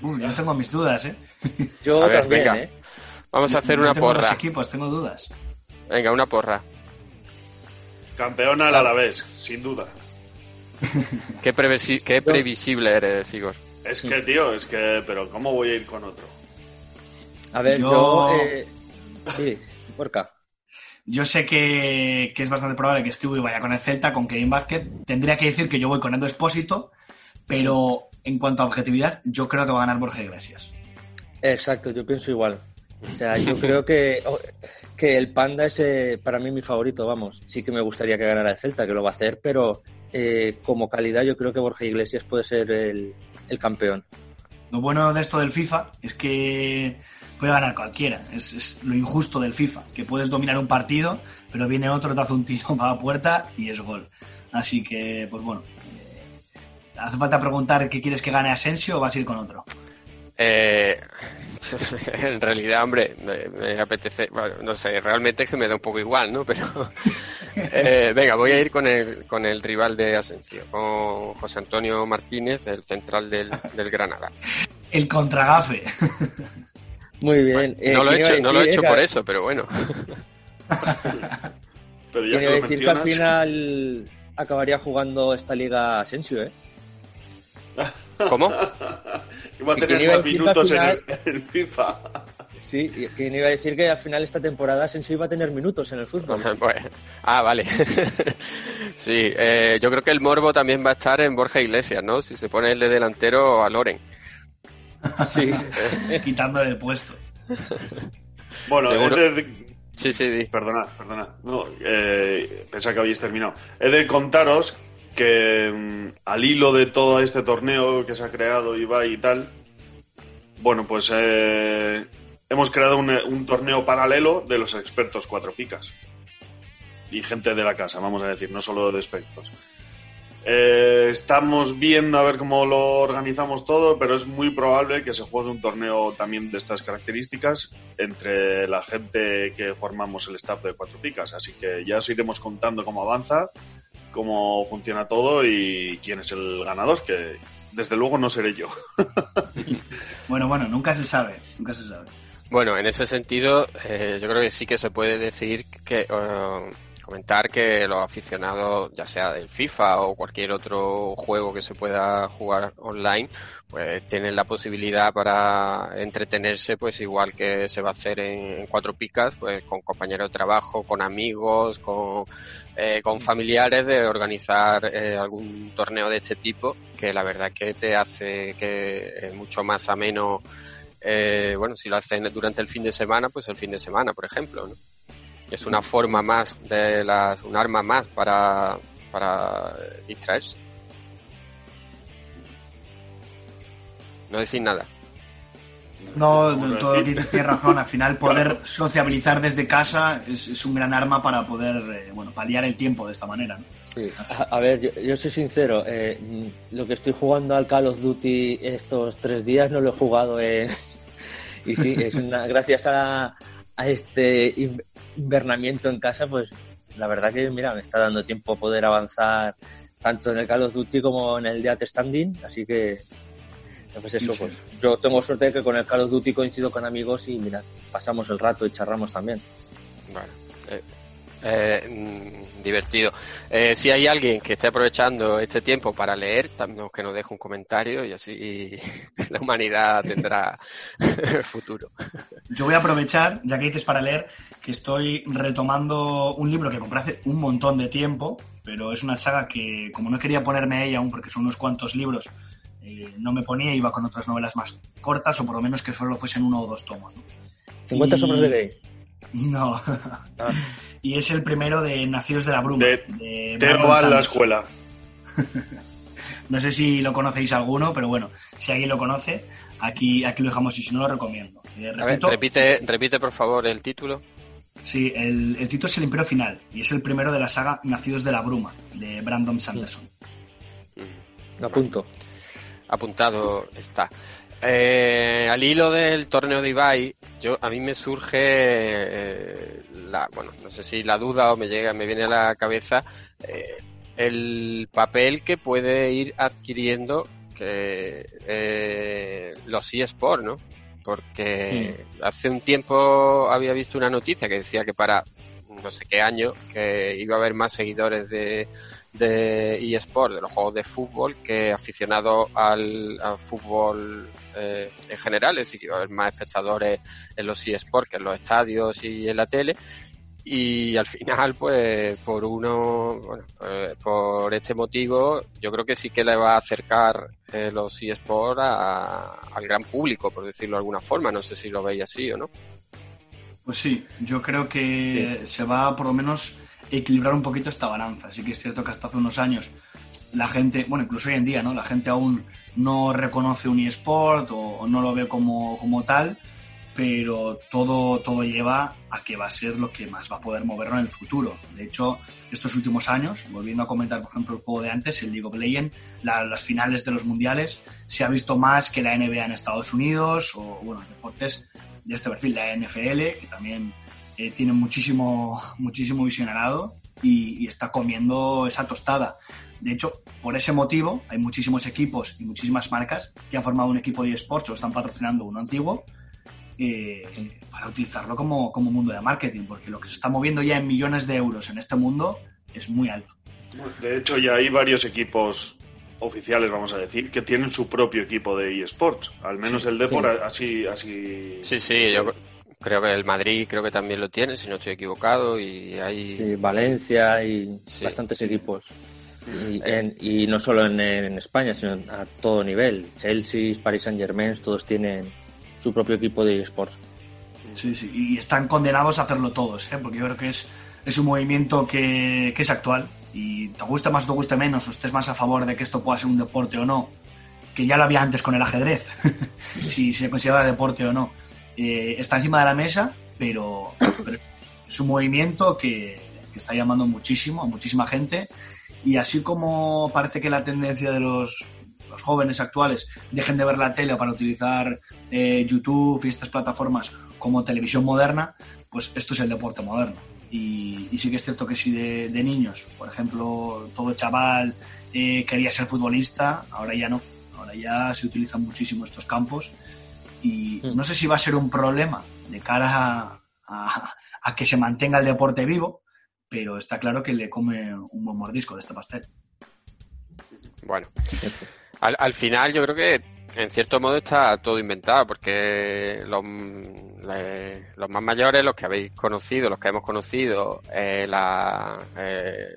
yo tengo mis dudas, ¿eh? Yo también, ¿eh? Vamos a hacer una tengo porra. equipos, tengo dudas. Venga, una porra. Campeona al Alavés, sin duda. qué, qué previsible eres, Igor. Es que, tío, es que, pero ¿cómo voy a ir con otro? A ver, yo. Eh, sí, porca. Yo sé que, es bastante probable que Stewie vaya con el Celta, con Kevin Vázquez. Tendría que decir que yo voy con Endo Espósito, pero en cuanto a objetividad, yo creo que va a ganar Borja Iglesias. Exacto, yo pienso igual. O sea, yo creo que, que el Panda es eh, para mí mi favorito, vamos. Sí que me gustaría que ganara el Celta, que lo va a hacer, pero eh, como calidad yo creo que Borja Iglesias puede ser el, el campeón. Lo bueno de esto del FIFA es que puede ganar cualquiera. Es, lo injusto del FIFA, que puedes dominar un partido, pero viene otro, te hace un tiro para la puerta y es gol. Así que, pues bueno, eh, hace falta preguntar qué quieres que gane Asensio o vas a ir con otro. Eh, en realidad, hombre, me, apetece, bueno, no sé, realmente es que me da un poco igual, ¿no? Pero eh, venga, voy a ir con el, con el rival de Asensio, con José Antonio Martínez, el central del, del Granada. El contragafe. Muy bien. Eh, no lo he hecho, no lo he hecho por eso, pero bueno. pero ya que decir que al final acabaría jugando esta liga Asensio, ¿eh? ¿Cómo? Iba a tener más minutos en, el, FIFA. Sí, que iba a decir que al final esta temporada Asensio iba a tener minutos en el fútbol. ah, vale. sí, eh, yo creo que el morbo también va a estar en Borja Iglesias, ¿no? Si se pone el de delantero a Loren. Sí, quitándole el puesto. Bueno, Sí, sí, Perdona, perdona. No, eh, pensaba que habéis terminado. He de contaros que mm, al hilo de todo este torneo que se ha creado Ibai y tal, bueno, pues eh, hemos creado un, un, torneo paralelo de los expertos cuatro picas. Y gente de la casa, vamos a decir, no solo de expertos. Eh, estamos viendo a ver cómo lo organizamos todo, pero es muy probable que se juegue un torneo también de estas características entre la gente que formamos el staff de Cuatro Picas. Así que ya os iremos contando cómo avanza, cómo funciona todo y quién es el ganador, que desde luego no seré yo. bueno, bueno, nunca se sabe, nunca se sabe. Bueno, en ese sentido, eh, yo creo que sí que se puede decir que uh, comentar que los aficionados, ya sea del FIFA o cualquier otro juego que se pueda jugar online, pues tienen la posibilidad para entretenerse, pues igual que se va a hacer en, cuatro picas, pues con compañeros de trabajo, con amigos, con, eh, con familiares, de organizar eh, algún torneo de este tipo, que la verdad que te hace que es mucho más ameno, eh, bueno, si lo hacen durante el fin de semana, pues el fin de semana, por ejemplo, ¿no? Es una forma más de las, un arma más para, para distraerse. No decir nada. No, todo lo que dices tienes razón. Al final, poder sociabilizar desde casa es, un gran arma para poder, eh, bueno, paliar el tiempo de esta manera. Sí. A, ver, yo, soy sincero. Eh, lo que estoy jugando al Call of Duty estos tres días no lo he jugado. Eh, y sí, es una, gracias a, a este invernamiento en casa, pues la verdad que, mira, me está dando tiempo poder avanzar tanto en el Call of Duty como en el Death Standing, así que, pues eso, pues yo tengo suerte de que con el Call of Duty coincido con amigos y, mira, pasamos el rato y charramos también. Eh, eh, mm, divertido. Eh, si hay alguien que esté aprovechando este tiempo para leer, también que nos deje un comentario y así la humanidad tendrá futuro. Yo voy a aprovechar, ya que dices para leer, que estoy retomando un libro que compré hace un montón de tiempo, pero es una saga que, como no quería ponerme a ella aún, porque son unos cuantos libros, eh, no me ponía, iba con otras novelas más cortas, o por lo menos que solo fuesen uno o dos tomos. ¿no? 50 y... sombras de ley. No. Ah. y es el primero de Nacidos de la Bruma. De, de la escuela. no sé si lo conocéis alguno, pero bueno, si alguien lo conoce, aquí, aquí lo dejamos y si no lo recomiendo. Eh, ver, repite, repite por favor el título. Sí, el, el, título es El Imperio Final y es el primero de la saga Nacidos de la Bruma, de Brandon Sanderson. Lo apunto. Apuntado está. Eh, al hilo del torneo de Ibai, yo a mí me surge eh, la, bueno, no sé si la duda o me llega, me viene a la cabeza eh, el papel que puede ir adquiriendo que eh, los eSports, ¿no? Porque sí. hace un tiempo había visto una noticia que decía que para no sé qué año que iba a haber más seguidores de de eSport, de los juegos de fútbol, que aficionado al, al fútbol eh, en general, es decir, haber más espectadores en los eSports que en los estadios y en la tele. Y al final, pues, por uno, bueno, pues, por este motivo, yo creo que sí que le va a acercar eh, los eSports al gran público, por decirlo de alguna forma. No sé si lo veis así o no. Pues sí, yo creo que sí. se va por lo menos equilibrar un poquito esta balanza. Sí que es cierto que hasta hace unos años la gente, bueno, incluso hoy en día, ¿no? La gente aún no reconoce un eSport o, no lo ve como, como, tal, pero todo, todo lleva a que va a ser lo que más va a poder moverlo en el futuro. De hecho, estos últimos años, volviendo a comentar, por ejemplo, el juego de antes, el League of Legends, la, las finales de los mundiales, se ha visto más que la NBA en Estados Unidos o, bueno, deportes de este perfil, la NFL, que también eh, tiene muchísimo, muchísimo visionado y, y, está comiendo esa tostada. De hecho, por ese motivo, hay muchísimos equipos y muchísimas marcas que han formado un equipo de esports o están patrocinando uno antiguo eh, para utilizarlo como, como mundo de marketing, porque lo que se está moviendo ya en millones de euros en este mundo es muy alto. De hecho, ya hay varios equipos oficiales, vamos a decir, que tienen su propio equipo de eSports. Al menos sí, el Depor sí. así, así. Sí, sí, yo creo que el Madrid creo que también lo tiene, si no estoy equivocado, y hay... Sí, Valencia y sí. bastantes equipos. Y, en, y, no solo en, en, España, sino a todo nivel. Chelsea, Paris Saint Germain, todos tienen su propio equipo de esports. Sí, sí, y están condenados a hacerlo todos, ¿eh? porque yo creo que es, es un movimiento que, que es actual y te guste más o te guste menos, o estés más a favor de que esto pueda ser un deporte o no, que ya lo había antes con el ajedrez, si se considera deporte o no eh, está encima de la mesa, pero, pero es un movimiento que, está llamando muchísimo a muchísima gente. Y así como parece que la tendencia de los, jóvenes actuales dejen de ver la tele para utilizar eh, YouTube y estas plataformas como televisión moderna, pues esto es el deporte moderno. Y, sí que es cierto que si de, de niños, por ejemplo, todo chaval eh, quería ser futbolista, ahora ya no. Ahora ya se utilizan muchísimo estos campos y no sé si va a ser un problema de cara a, a, a, que se mantenga el deporte vivo, pero está claro que le come un buen mordisco de este pastel. Bueno, al, al final yo creo que en cierto modo está todo inventado, porque los, le, los, más mayores, los que habéis conocido, los que hemos conocido, eh, la, eh,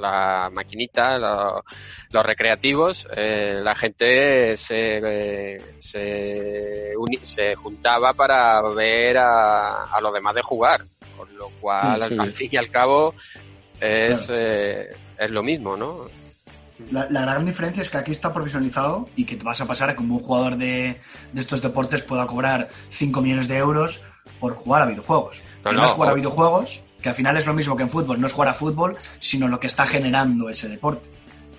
la maquinita, los, los recreativos, eh, la gente se, se, uni, se, juntaba para ver a, a, los demás de jugar, con lo cual sí, sí. al fin y al cabo es, claro. eh, es lo mismo, ¿no? La, la, gran diferencia es que aquí está profesionalizado y que te vas a pasar a que un jugador de, de estos deportes pueda cobrar 5 millones de euros por jugar a videojuegos. No, no, es jugar a videojuegos, que al final es lo mismo que en fútbol, no es jugar a fútbol, sino lo que está generando ese deporte.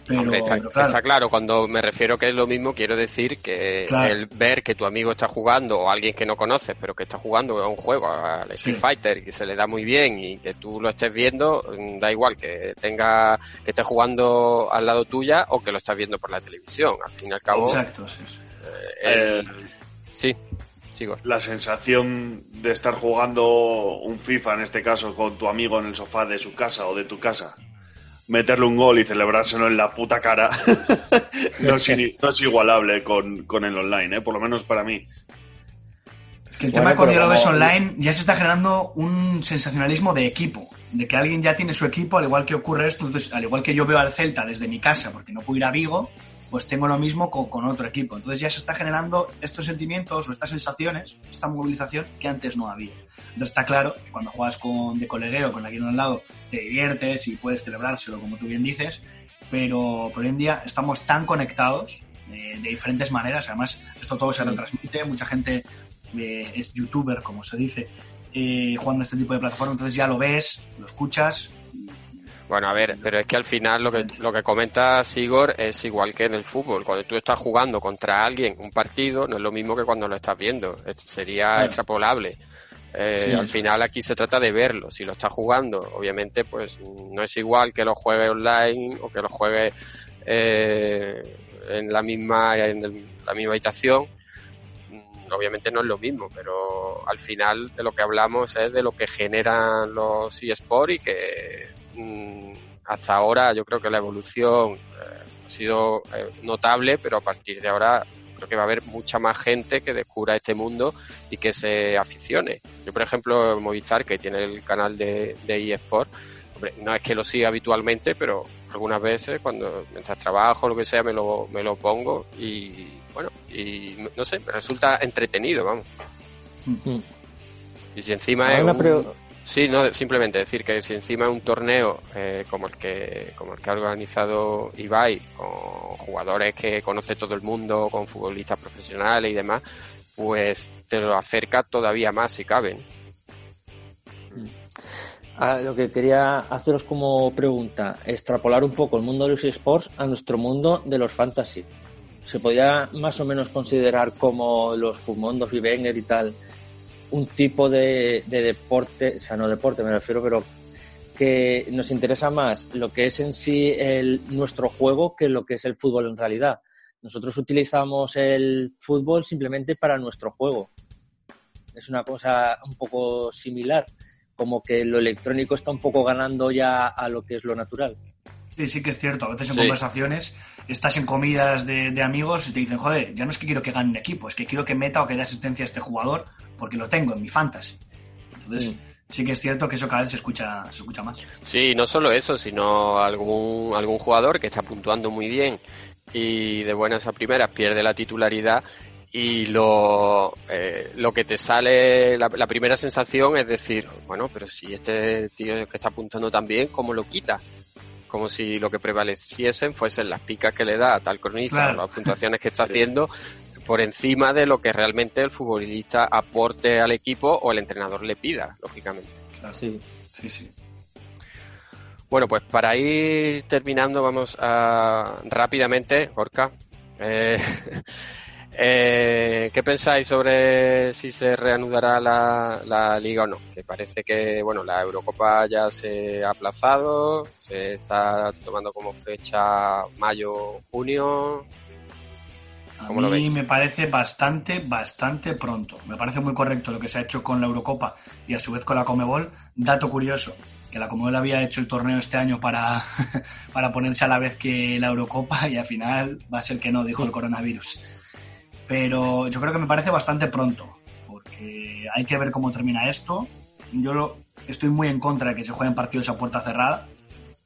Pero, Hombre, está, pero claro. está, claro. cuando me refiero que es lo mismo, quiero decir que claro. el ver que tu amigo está jugando o alguien que no conoces, pero que está jugando a un juego, al Street sí. Fighter, que se le da muy bien y que tú lo estés viendo, mm, da igual que tenga, que esté jugando al lado tuya o que lo estás viendo por la televisión. Al fin y al cabo. Exacto, sí. Eh, el, sí. La sensación de estar jugando un FIFA, en este caso, con tu amigo en el sofá de su casa o de tu casa, meterle un gol y celebrárselo en la puta cara, no, es, igualable con, con, el online, ¿eh? por lo menos para mí. Es que el tema de cuando lo ves online ya se está generando un sensacionalismo de equipo, de que alguien ya tiene su equipo, al igual que ocurre esto, entonces, al igual que yo veo al Celta desde mi casa porque no puedo ir a Vigo, pues tengo lo mismo con, otro equipo. Entonces ya se está generando estos sentimientos o estas sensaciones, esta movilización que antes no había. Entonces está claro que cuando juegas con, de colegueo con alguien al lado, te diviertes y puedes celebrárselo, como tú bien dices, pero por hoy en día estamos tan conectados eh, de diferentes maneras. Además, esto todo se retransmite, mucha gente eh, es youtuber, como se dice, eh, jugando a este tipo de plataformas, entonces ya lo ves, lo escuchas bueno, a ver, pero es que al final lo que, lo que comenta Sigor es igual que en el fútbol. Cuando tú estás jugando contra alguien un partido, no es lo mismo que cuando lo estás viendo. Sería extrapolable. Eh, al final aquí se trata de verlo. Si lo estás jugando, obviamente, pues no es igual que lo juegue online o que lo juegue eh, en la misma en la misma habitación. Mm, obviamente no es lo mismo, pero al final de lo que hablamos es de lo que generan los eSports y que hasta ahora yo creo que la evolución eh, ha sido eh, notable, pero a partir de ahora creo que va a haber mucha más gente que descubra este mundo y que se aficione. Yo, por ejemplo, Movistar, que tiene el canal de, de eSport, no es que lo siga habitualmente, pero algunas veces cuando mientras trabajo lo que sea me lo, me lo pongo y bueno, y no sé, me resulta entretenido, vamos. Mm. Y si encima es Sí, no, simplemente decir que si encima un torneo eh, como el que como el que ha organizado Ibai, con jugadores que conoce todo el mundo, con futbolistas profesionales y demás, pues te lo acerca todavía más si caben. Lo que quería haceros como pregunta, extrapolar un poco el mundo de los esports a nuestro mundo de los fantasy. ¿Se podría más o menos considerar como los Fumondos y Wenger y tal un tipo de, deporte, o sea, no deporte me refiero, pero que nos interesa más lo que es en sí el, nuestro juego que lo que es el fútbol en realidad. Nosotros utilizamos el fútbol simplemente para nuestro juego. Es una cosa un poco similar, como que lo electrónico está un poco ganando ya a lo que es lo natural. Sí, sí que es cierto. A veces en conversaciones estás en comidas de, amigos y te dicen, joder, ya no es que quiero que gane un equipo, es que quiero que meta o que dé asistencia a este jugador porque lo tengo en mi fantasy. Entonces, sí, que es cierto que eso cada vez se escucha, se escucha más. Sí, no solo eso, sino algún, algún jugador que está puntuando muy bien y de buenas a primeras pierde la titularidad y lo, eh, lo que te sale, la, primera sensación es decir, bueno, pero si este tío que está apuntando tan bien, ¿cómo lo quita? Como si lo que prevaleciesen fuesen las picas que le da a tal cronista, las puntuaciones que está haciendo, por encima de lo que realmente el futbolista aporte al equipo o el entrenador le pida, lógicamente. Sí, sí, sí. Bueno, pues para ir terminando, vamos a rápidamente, Gorka. Eh, eh, ¿Qué pensáis sobre si se reanudará la, la, liga o no? Que parece que, bueno, la Eurocopa ya se ha aplazado, se está tomando como fecha mayo-junio. A mí me parece bastante, bastante pronto. Me parece muy correcto lo que se ha hecho con la Eurocopa y a su vez con la Comebol. Dato curioso, que la Comebol había hecho el torneo este año para, para ponerse a la vez que la Eurocopa y al final va a ser que no, dijo el coronavirus. Pero yo creo que me parece bastante pronto, porque hay que ver cómo termina esto. Yo lo, estoy muy en contra de que se jueguen partidos a puerta cerrada.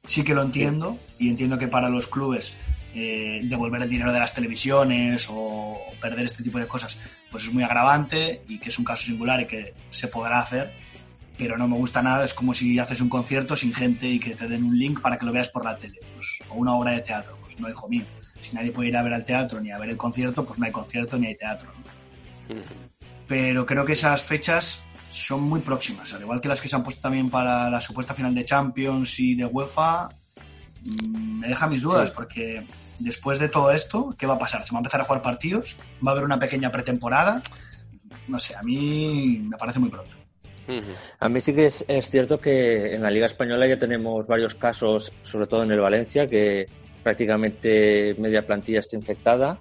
Sí que lo entiendo y entiendo que para los clubes eh, devolver el dinero de las televisiones o, perder este tipo de cosas, pues es muy agravante y que es un caso singular y que se podrá hacer, pero no me gusta nada. Es como si haces un concierto sin gente y que te den un link para que lo veas por la tele, pues, o una obra de teatro. Pues no, hijo mío. Si nadie puede ir a ver al teatro ni a ver el concierto, pues no hay concierto ni hay teatro. Pero creo que esas fechas son muy próximas, al igual que las que se han puesto también para la supuesta final de Champions y de UEFA, me deja mis dudas, porque después de todo esto, ¿qué va a pasar? ¿Se va a empezar a jugar partidos? ¿Va a haber una pequeña pretemporada? No sé, a mí me parece muy pronto. A mí sí que es, cierto que en la Liga Española ya tenemos varios casos, sobre todo en el Valencia, que prácticamente media plantilla está infectada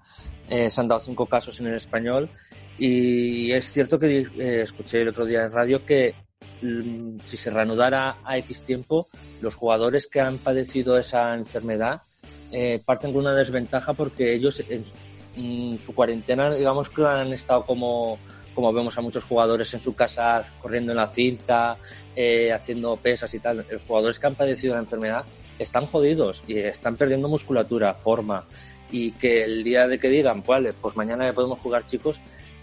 Eh, se han dado cinco casos en el español y es cierto que eh, escuché el otro día en radio que mm, si se reanudara a X tiempo, los jugadores que han padecido esa enfermedad eh, parten con una desventaja porque ellos en, su cuarentena, digamos que han estado como, como vemos a muchos jugadores en su casa corriendo en la cinta, eh, haciendo pesas y tal. Los jugadores que han padecido la enfermedad están jodidos y están perdiendo musculatura, forma. Y que el día de que digan, vale, pues mañana podemos jugar chicos,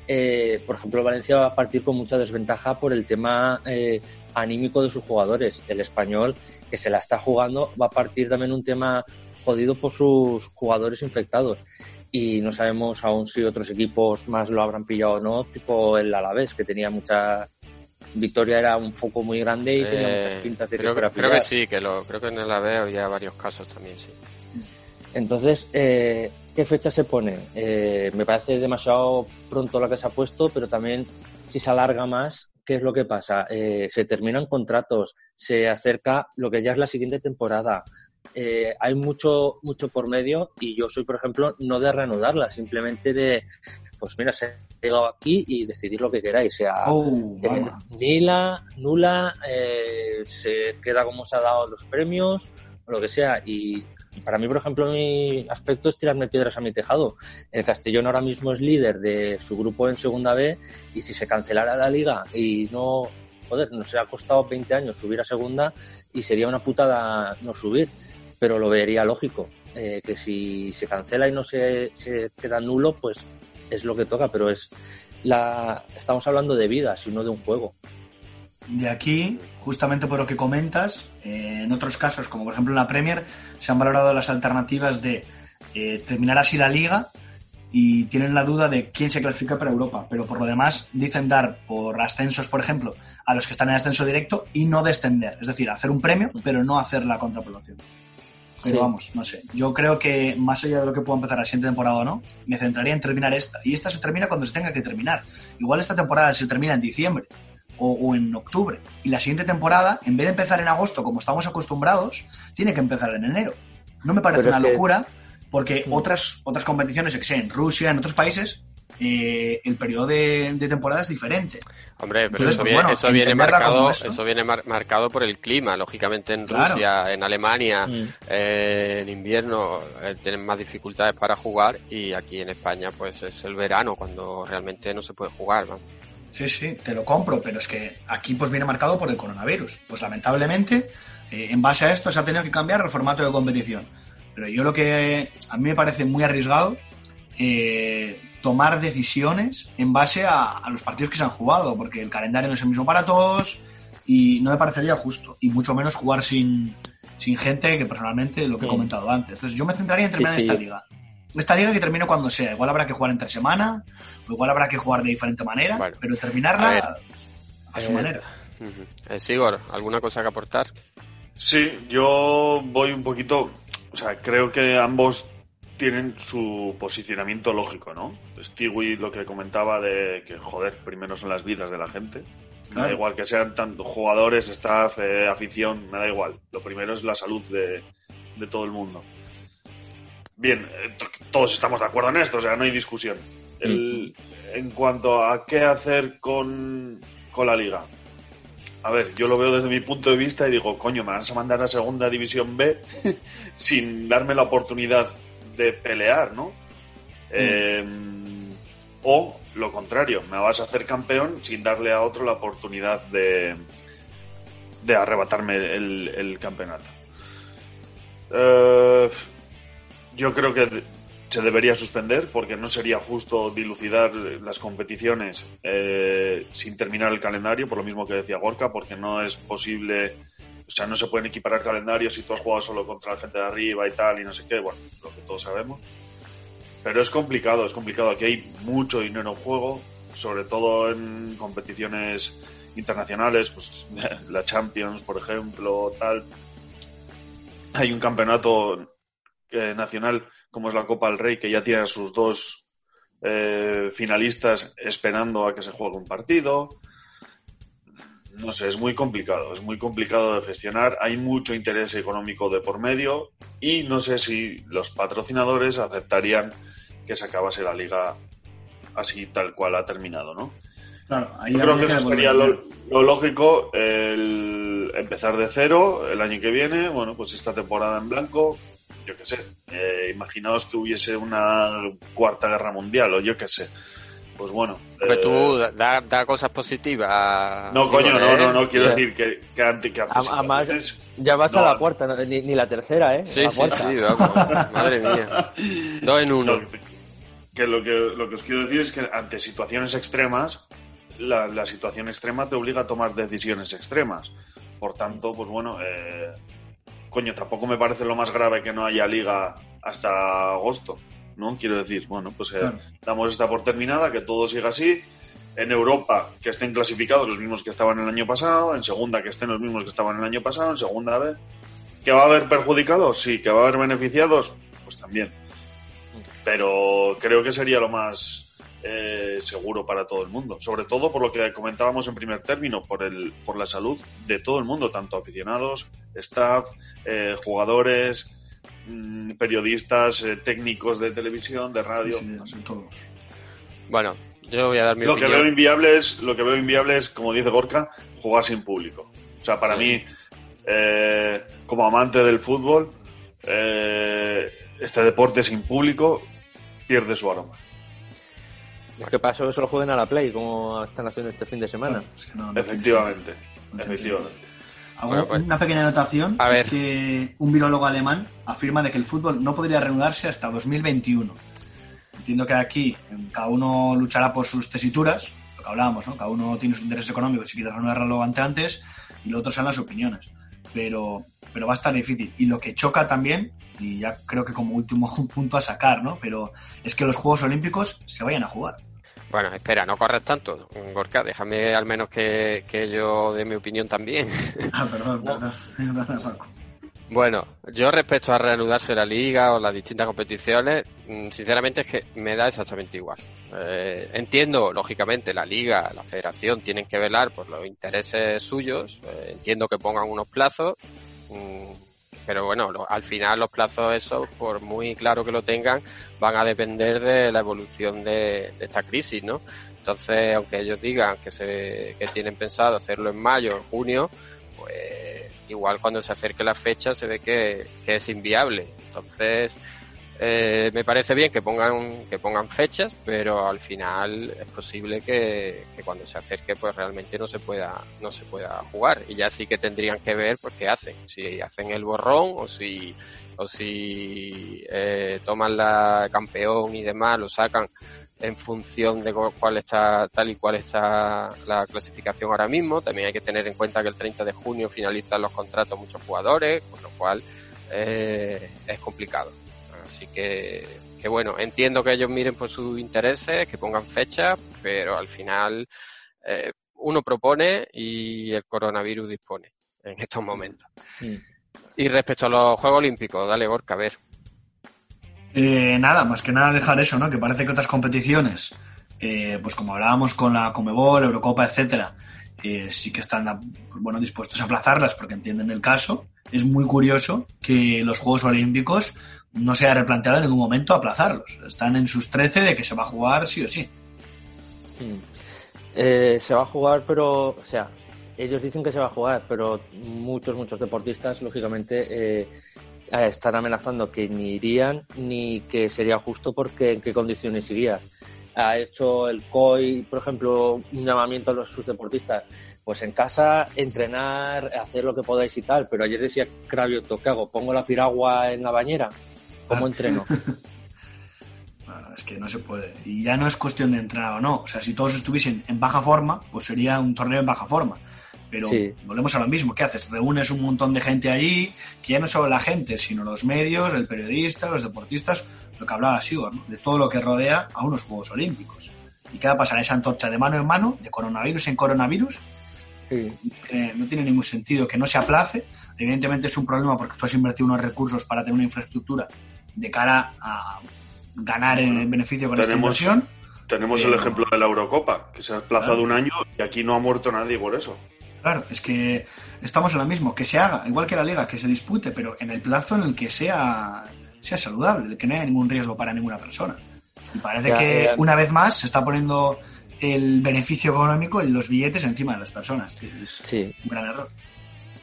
eh, por ejemplo, Valencia va a partir con mucha desventaja por el tema eh, anímico de sus jugadores. El español, que se la está jugando, va a partir también un tema jodido por sus jugadores infectados. Y no sabemos aún si otros equipos más lo habrán pillado o no, tipo el Alavés, que tenía mucha. Victoria era un foco muy grande y tenía muchas Eh, pintas de creo, que creo que sí, que lo, creo que en el AVE había varios casos también, sí. Entonces, eh, ¿qué fecha se pone? Eh, me parece demasiado pronto la que se ha puesto, pero también si se alarga más, ¿qué es lo que pasa? Eh, se terminan contratos, se acerca lo que ya es la siguiente temporada. Eh, hay mucho, mucho por medio y yo soy, por ejemplo, no de reanudarla, simplemente de, pues mira, se ha llegado aquí y decidir lo que queráis, sea Oh, eh, nula, eh, se queda como se ha dado los premios, o lo que sea. Y para mí, por ejemplo, mi aspecto es tirarme piedras a mi tejado. El Castellón ahora mismo es líder de su grupo en Segunda B y si se cancelara la liga y no, joder, nos ha costado 20 años subir a Segunda y sería una putada no subir, pero lo vería lógico. eh, que si se cancela y no se, se queda nulo, pues es lo que toca, pero es la estamos hablando de vidas y no de un juego. De aquí, justamente por lo que comentas, eh, en otros casos, como por ejemplo en la Premier, se han valorado las alternativas de eh, terminar así la liga y tienen la duda de quién se clasifica para Europa. Pero por lo demás, dicen dar por ascensos, por ejemplo, a los que están en ascenso directo y no descender. Es decir, hacer un premio, pero no hacer la contrapoblación. Pero Sí. vamos, no sé. Yo creo que más allá de lo que pueda empezar la siguiente temporada o no, me centraría en terminar esta. Y esta se termina cuando se tenga que terminar. Igual esta temporada se termina en diciembre o, o en octubre. Y la siguiente temporada, en vez de empezar en agosto como estamos acostumbrados, tiene que empezar en enero. No me parece Pero una que- locura porque Mm. otras, otras competiciones, que sé, en Rusia, en otros países, eh, el periodo de, de temporada es diferente. Hombre, pero Entonces, eso pues viene, bueno, eso viene marcado, eso. eso viene mar- marcado por el clima, lógicamente en Claro. Rusia, en Alemania, Mm. eh, en invierno eh, tienen más dificultades para jugar y aquí en España pues es el verano cuando realmente no se puede jugar, ¿no? Sí, sí, te lo compro, pero es que aquí pues viene marcado por el coronavirus. Pues lamentablemente, eh, en base a esto se ha tenido que cambiar el formato de competición. Pero yo lo que a mí me parece muy arriesgado eh, tomar decisiones en base a, a los partidos que se han jugado, porque el calendario no es el mismo para todos y no me parecería justo, y mucho menos jugar sin, sin gente que personalmente lo que he comentado antes. Entonces yo me centraría en Sí, terminar sí. esta liga. Esta liga que termine cuando sea. Igual habrá que jugar entre semana, o igual habrá que jugar de diferente manera, Bueno. pero terminarla A ver. a, su Eh, manera. Ujú. Eh, Sigor, ¿alguna cosa que aportar? Sí, yo voy un poquito. O sea, creo que ambos tienen su posicionamiento lógico, ¿no? Stewie lo que comentaba de que, joder, primero son las vidas de la gente. Me da Claro. igual que sean tanto jugadores, staff, eh, afición, me da igual. Lo primero es la salud de, de todo el mundo. Bien, eh, to- todos estamos de acuerdo en esto, o sea, no hay discusión. El- en cuanto a qué hacer con, con la liga, a ver, yo lo veo desde mi punto de vista y digo, coño, me vas a mandar a segunda división B sin darme la oportunidad de pelear, ¿no? Eh, o lo contrario, me vas a hacer campeón sin darle a otro la oportunidad de, de arrebatarme el, el campeonato. Eh, yo creo que se debería suspender porque no sería justo dilucidar las competiciones eh, sin terminar el calendario, por lo mismo que decía Gorka, porque no es posible, o sea, no se pueden equiparar calendarios si tú has jugado solo contra la gente de arriba y tal y no sé qué, bueno, es lo que todos sabemos. Pero es complicado, es complicado. Aquí hay mucho dinero en juego, sobre todo en competiciones internacionales, pues la Champions, por ejemplo, tal. Hay un campeonato eh, nacional como es la Copa del Rey que ya tiene a sus dos eh, finalistas esperando a que se juegue un partido. No sé, es muy complicado, es muy complicado de gestionar. Hay mucho interés económico de por medio y no sé si los patrocinadores aceptarían que se acabase la liga así tal cual ha terminado, ¿no? Claro, ahí Yo creo que eso sería lo, lo lógico, el empezar de cero el año que viene, bueno, pues esta temporada en blanco, yo qué sé, eh, imaginaos que hubiese una cuarta guerra mundial o yo qué sé, pues bueno. Porque eh, tú da, da cosas positivas. No, coño, no, ¿eh? no, no, quiero Ya. decir que, que ante, que A- Además, ya vas a la cuarta, no, ni, ni la tercera, ¿eh? Sí, la sí, sí, vamos. Madre mía. Dos en uno. Lo que, que lo que lo que os quiero decir es que ante situaciones extremas, la, la situación extrema te obliga a tomar decisiones extremas. Por tanto, pues bueno, eh, coño, tampoco me parece lo más grave que no haya liga hasta agosto, ¿no? Quiero decir, bueno, pues eh, Claro. damos esta por terminada, que todo siga así. En Europa, que estén clasificados los mismos que estaban el año pasado. En segunda, que estén los mismos que estaban el año pasado. En segunda vez. ¿Que va a haber perjudicados? Sí. ¿Que va a haber beneficiados? Pues también. Pero creo que sería lo más eh, seguro para todo el mundo. Sobre todo por lo que comentábamos en primer término, por, el, por la salud de todo el mundo, tanto aficionados, staff, eh, jugadores, mm, periodistas, eh, técnicos de televisión, de radio. Sí, sí, no sé, todos. Bueno, yo voy a dar mi Lo que veo inviable es, lo que veo inviable es, como dice Gorka, jugar sin público. O sea, para Sí. mí, eh, como amante del fútbol, eh, este deporte sin público pierde su aroma. Es que pasó que solo jueguen a la Play, como están haciendo este fin de semana. Claro, es que no- no tiene Efectivamente, efectivamente. Bueno, pues- una pequeña anotación. A es ver. que un virólogo alemán afirma de que el fútbol no podría reanudarse hasta 2021. Entiendo que aquí cada uno luchará por sus tesituras, lo que hablábamos, ¿no? Cada uno tiene sus intereses económicos si quiere reanudarlo ante antes y lo otro son las opiniones. Pero, pero va a estar difícil. Y lo que choca también, y ya creo que como último punto a sacar, ¿no? Pero es que los Juegos Olímpicos se vayan a jugar. Bueno, espera, no corres tanto, Gorka. Déjame al menos que, que yo dé mi opinión también. Ah, perdón, No. perdón. Paco. Bueno, yo respecto a reanudarse la liga o las distintas competiciones, mm, sinceramente es que me da exactamente igual. Eh, entiendo, lógicamente, la liga, la federación tienen que velar por los intereses suyos, eh, entiendo que pongan unos plazos, mm, pero bueno, lo- al final los plazos esos, por muy claro que lo tengan, van a depender de la evolución de, esta crisis, ¿no? Entonces, aunque ellos digan que, se, que tienen pensado hacerlo en mayo, en junio, pues igual cuando se acerque la fecha se ve que, que es inviable. Entonces, eh, me parece bien que pongan, que pongan fechas, pero al final es posible que, cuando se acerque pues realmente no se pueda, no se pueda jugar. Y ya sí que tendrían que ver pues qué hacen, si hacen el borrón o si, o si eh, toman la campeón y demás, lo sacan en función de cu- cuál está tal y cual está la clasificación ahora mismo. También hay que tener en cuenta que el 30 de junio finalizan los contratos muchos jugadores, con lo cual eh, es complicado. Así que, que bueno, entiendo que ellos miren por sus intereses, que pongan fechas, pero al final eh, uno propone y el coronavirus dispone en estos momentos. Mm. Y respecto a los Juegos Olímpicos, dale Gorka, a ver. Eh, nada, más que nada dejar eso, ¿no? Que parece que otras competiciones, eh, pues como hablábamos con la Comebol, Eurocopa, etcétera, eh, sí que están bueno, dispuestos a aplazarlas porque entienden el caso. Es muy curioso que los Juegos Olímpicos no se haya replanteado en ningún momento aplazarlos. Están en sus 13 de que se va a jugar sí o sí. Mm. Eh, se va a jugar, pero, o sea, ellos dicen que se va a jugar, pero muchos, muchos deportistas, lógicamente, eh, están amenazando que ni irían ni que sería justo porque en qué condiciones iría. Ha hecho el COI, por ejemplo, un llamamiento a los, sus deportistas, pues en casa entrenar, hacer lo que podáis y tal, pero ayer decía Cravioto, ¿qué hago? ¿Pongo la piragua en la bañera? ¿Cómo entreno? Es que no se puede. Y ya no es cuestión de entrenar o no. O sea, si todos estuviesen en baja forma, pues sería un torneo en baja forma. Pero Sí. volvemos a lo mismo. ¿Qué haces? Reúnes un montón de gente allí, que ya no solo la gente, sino los medios, el periodista, los deportistas, lo que hablaba Sigor, ¿no? de todo lo que rodea a unos Juegos Olímpicos. ¿Y qué va a pasar? Esa antorcha de mano en mano, de coronavirus en coronavirus, Sí. eh, no tiene ningún sentido que no se aplace. Evidentemente es un problema porque tú has invertido unos recursos para tener una infraestructura de cara a ganar el beneficio con esta Tenemos- inversión. Tenemos el ejemplo de la Eurocopa, que se ha desplazado Claro. un año y aquí no ha muerto nadie por eso. Claro, es que estamos en lo mismo, que se haga, igual que la liga, que se dispute, pero en el plazo en el que sea, sea saludable, que no haya ningún riesgo para ninguna persona. Y parece que una vez más se está poniendo el beneficio económico en los billetes encima de las personas. sí. un gran error.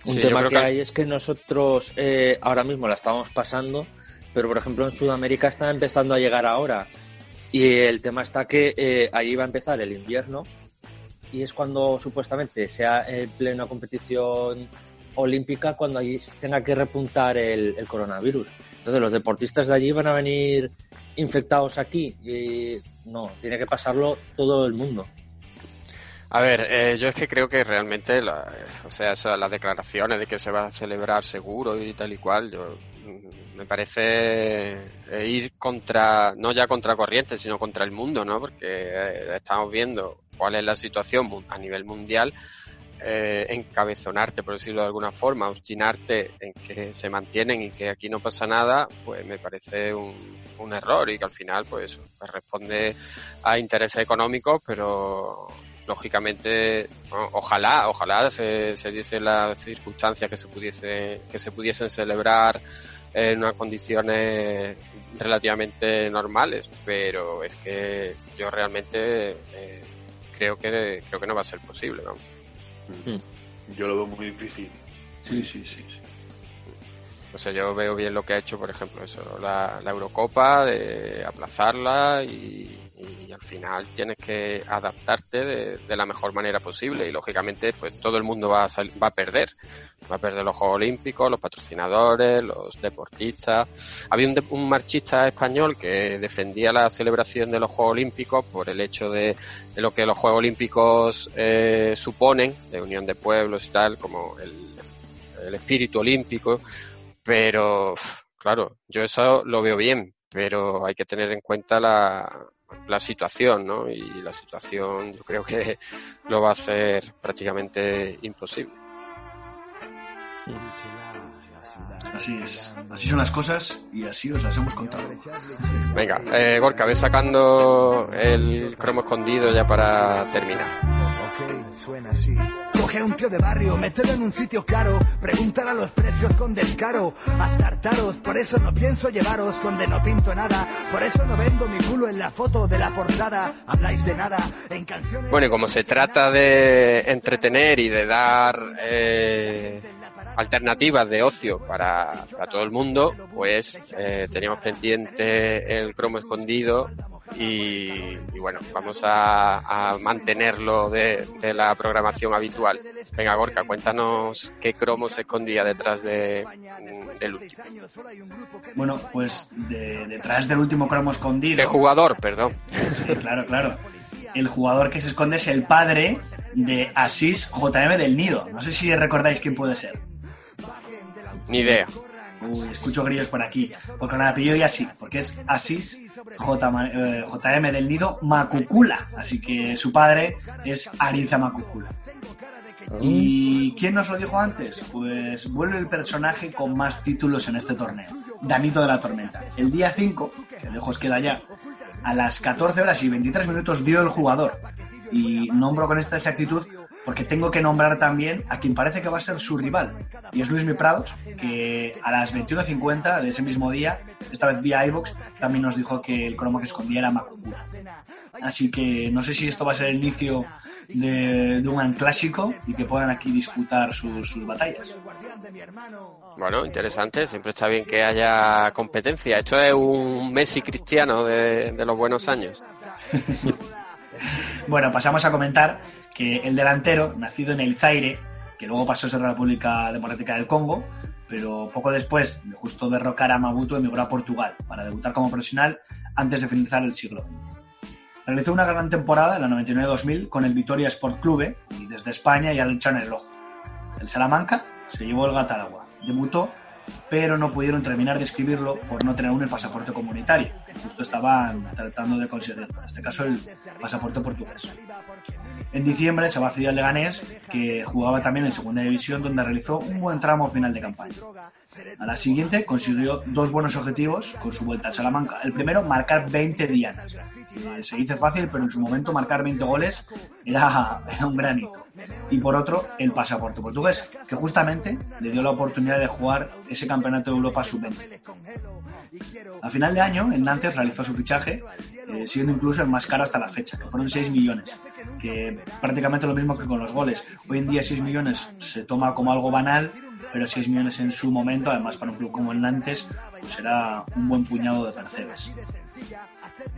Un tema que, hay es que nosotros eh, ahora mismo la estamos pasando, pero por ejemplo en Sudamérica está empezando a llegar ahora. Y el tema está que eh, allí va a empezar el invierno y es cuando supuestamente sea en plena competición olímpica cuando allí tenga que repuntar el, el, coronavirus. Entonces los deportistas de allí van a venir infectados aquí y no, tiene que pasarlo todo el mundo. A ver, eh, yo es que creo que realmente, la, o sea, las declaraciones de que se va a celebrar seguro y tal y cual, yo mm, me parece eh, ir contra, no ya contra corriente, sino contra el mundo, ¿no? Porque eh, estamos viendo cuál es la situación a nivel mundial, eh, encabezonarte, por decirlo de alguna forma, obstinarte en que se mantienen y que aquí no pasa nada, pues me parece un, un error y que al final, pues, responde a intereses económicos, pero lógicamente ojalá ojalá se, se dice las circunstancias que se pudiese que se pudiesen celebrar en unas condiciones relativamente normales pero es que yo realmente eh, creo que creo que no va a ser posible ¿no? Hmm. yo lo veo muy difícil sí sí sí, sí. O sea, yo veo bien lo que ha hecho, por ejemplo, eso, la, la Eurocopa, de aplazarla y, y al final tienes que adaptarte de, la mejor manera posible. Y lógicamente pues todo el mundo va a, va a perder. Va a perder los Juegos Olímpicos los patrocinadores los deportistas. Había un, un, marchista español que defendía la celebración de los Juegos Olímpicos por el hecho de, de lo que los Juegos Olímpicos eh, suponen de unión de pueblos y tal como el, el espíritu olímpico. Pero claro yo eso lo veo bien pero hay que tener en cuenta la, la situación, ¿no? Y la situación yo creo que lo va a hacer prácticamente imposible. Así es, así son las cosas y así os las hemos contado. Venga, eh, Gorka, ve sacando el cromo escondido ya para terminar. Ok, suena así. Coge a un tío de barrio, mételo en un sitio claro, preguntar a los precios con descaro, astartaros, por eso no pienso llevaros donde no pinto nada, por eso no vendo mi culo en la foto de la portada, habláis de nada en canciones... Bueno, y como se trata de entretener y de dar eh, alternativas de ocio para, para todo el mundo, pues eh, teníamos pendiente el cromo escondido y, y bueno, vamos a, a mantenerlo de, de, la programación habitual. Venga, Gorka, cuéntanos qué cromo se escondía detrás de, del último. Bueno, pues de, detrás del último cromo escondido. ¿Qué jugador, perdón? Sí, claro, claro. El jugador que se esconde es el padre de Asís JM del Nido. No sé si recordáis quién puede ser. Ni idea. Uy, escucho grillos por aquí. Porque con el apellido y así, porque es Asís J, eh, JM del Nido Macucula. Así que su padre es Ariza Macucula. ¿Y quién nos lo dijo antes? Pues vuelve el personaje con más títulos en este torneo, Danito de la Tormenta. El día 5, que lejos queda ya, a las 14 horas y 23 minutos dio el jugador. Y nombro con esta exactitud porque tengo que nombrar también a quien parece que va a ser su rival, y es Luis Mi Prados, que a las 21.50 de ese mismo día, esta vez vía iVox, también nos dijo que el cromo que escondía era Macucura. Así que no sé si esto va a ser el inicio de, de un gran clásico y que puedan aquí disputar sus, sus batallas. Bueno, interesante, siempre está bien que haya competencia. Esto es un Messi cristiano de, de los buenos años. bueno, pasamos a comentar que el delantero, nacido en el Zaire, que luego pasó a ser República Democrática del Congo, pero poco después de justo derrocar a Mabuto emigró a Portugal para debutar como profesional antes de finalizar el siglo XX. Realizó una gran temporada en la 99-2000 con el Vitoria Sport Clube y desde España ya le echaron el ojo. El Salamanca se llevó el gato al agua. Debutó, pero no pudieron terminar de escribirlo por no tener aún el pasaporte comunitario. Justo estaban tratando de conseguirlo, en este caso el pasaporte portugués. En diciembre se va a Leganés, que jugaba también en segunda división, donde realizó un buen tramo final de campaña. A la siguiente consiguió dos buenos objetivos con su vuelta al Salamanca. El primero, marcar 20 dianas. Se dice fácil, pero en su momento marcar 20 goles era, era un gran hito. Y por otro, el pasaporte portugués, que justamente le dio la oportunidad de jugar ese campeonato de Europa sub-20. A final de año, en Nantes realizó su fichaje eh, siendo incluso el más caro hasta la fecha, que fueron 6 millones, que prácticamente lo mismo que con los goles. Hoy en día 6 millones se toma como algo banal, pero 6 millones en su momento, además para un club como el Nantes, pues era un buen puñado de percebes.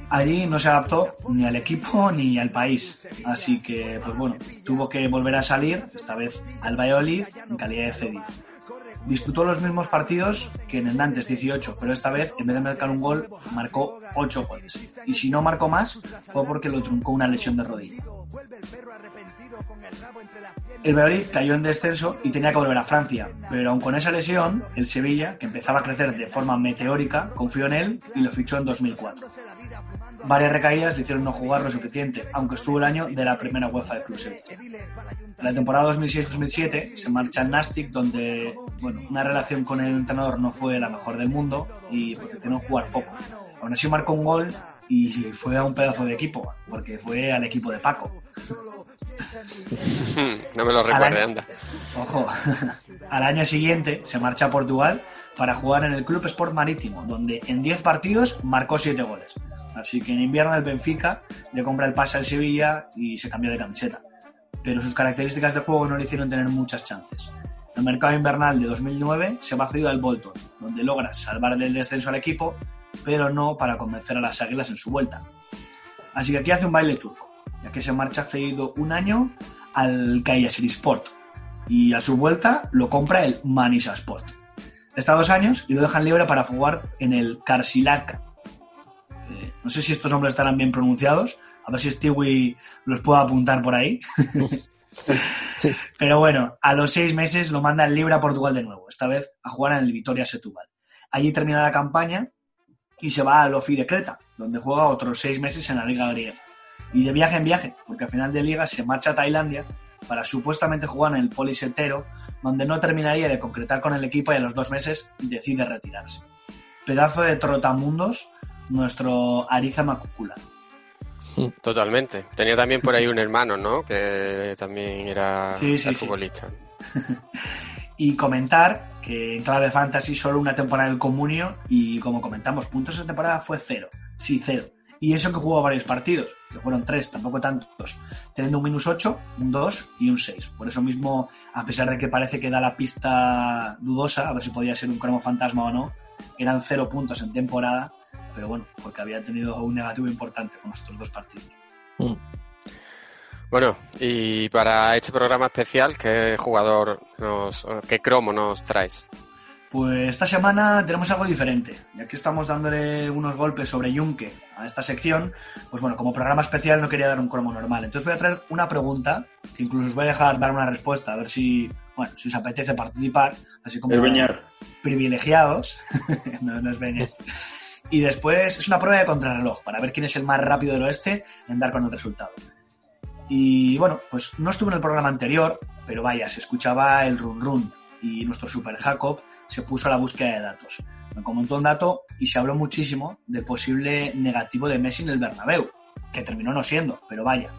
Allí no se adaptó ni al equipo ni al país, así que, pues bueno, tuvo que volver a salir, esta vez al Valladolid, en calidad de cedido. Disputó los mismos partidos que en el Nantes 18, pero esta vez, en vez de marcar un gol, marcó 8 goles. Y si no marcó más, fue porque lo truncó una lesión de rodilla. El Valladolid cayó en descenso y tenía que volver a Francia, pero aun con esa lesión, el Sevilla, que empezaba a crecer de forma meteórica, confió en él y lo fichó en 2004. Varias recaídas le hicieron no jugar lo suficiente, aunque estuvo el año de la primera UEFA de clubes. En la temporada 2006-2007 se marcha al Nastic, donde bueno, una relación con el entrenador no fue la mejor del mundo y pues, decidieron jugar poco. Aún así marcó un gol y fue a un pedazo de equipo, porque fue al equipo de Paco. no me lo recuerde, anda. Ojo, al año siguiente se marcha a Portugal para jugar en el Club Sport Marítimo, donde en 10 partidos marcó 7 goles. Así que en invierno el Benfica le compra el pase al Sevilla y se cambió de camiseta. Pero sus características de juego no le hicieron tener muchas chances. El mercado invernal de 2009 se va cedido al Bolton, donde logra salvar del descenso al equipo, pero no para convencer a las águilas en su vuelta. Así que aquí hace un baile turco, ya que se marcha cedido un año al Sport y a su vuelta lo compra el Manisa Sport. Está dos años y lo dejan libre para jugar en el Karsilaka, no sé si estos nombres estarán bien pronunciados. A ver si Stewie los puedo apuntar por ahí. Pero bueno, a los seis meses lo manda el libre a Portugal de nuevo, esta vez a jugar en el Vitoria Setúbal. Allí termina la campaña y se va al Ofi de Creta, donde juega otros seis meses en la Liga Griega. Y de viaje en viaje, porque al final de liga se marcha a Tailandia para supuestamente jugar en el Polisetero, donde no terminaría de concretar con el equipo y a los dos meses decide retirarse. Pedazo de trotamundos nuestro Ariza Macucula. Totalmente. Tenía también por ahí un hermano, ¿no? Que también era futbolista. y comentar que en clave fantasy solo una temporada del comunio y como comentamos, puntos de temporada fue cero. Sí, cero. Y eso que jugó varios partidos, que fueron tres, tampoco tantos, teniendo un minus 8, un 2 y un 6. Por eso mismo, a pesar de que parece que da la pista dudosa, a ver si podía ser un cromo fantasma o no, eran cero puntos en temporada pero bueno, porque había tenido un negativo importante con estos dos partidos. Mm. Bueno, y para este programa especial, ¿qué jugador nos, qué cromo nos traes? Pues esta semana tenemos algo diferente. Ya que estamos dándole unos golpes sobre Yunque a esta sección, pues bueno, como programa especial no quería dar un cromo normal. Entonces voy a traer una pregunta, que incluso os voy a dejar dar una respuesta, a ver si, bueno, si os apetece participar, así como privilegiados. no, no es Beñar. Y después es una prueba de contrarreloj para ver quién es el más rápido del oeste en dar con el resultado. Y bueno, pues no estuve en el programa anterior, pero vaya, se escuchaba el run run y nuestro super Jacob se puso a la búsqueda de datos. Me comentó un dato y se habló muchísimo del posible negativo de Messi en el Bernabéu, que terminó no siendo, pero vaya.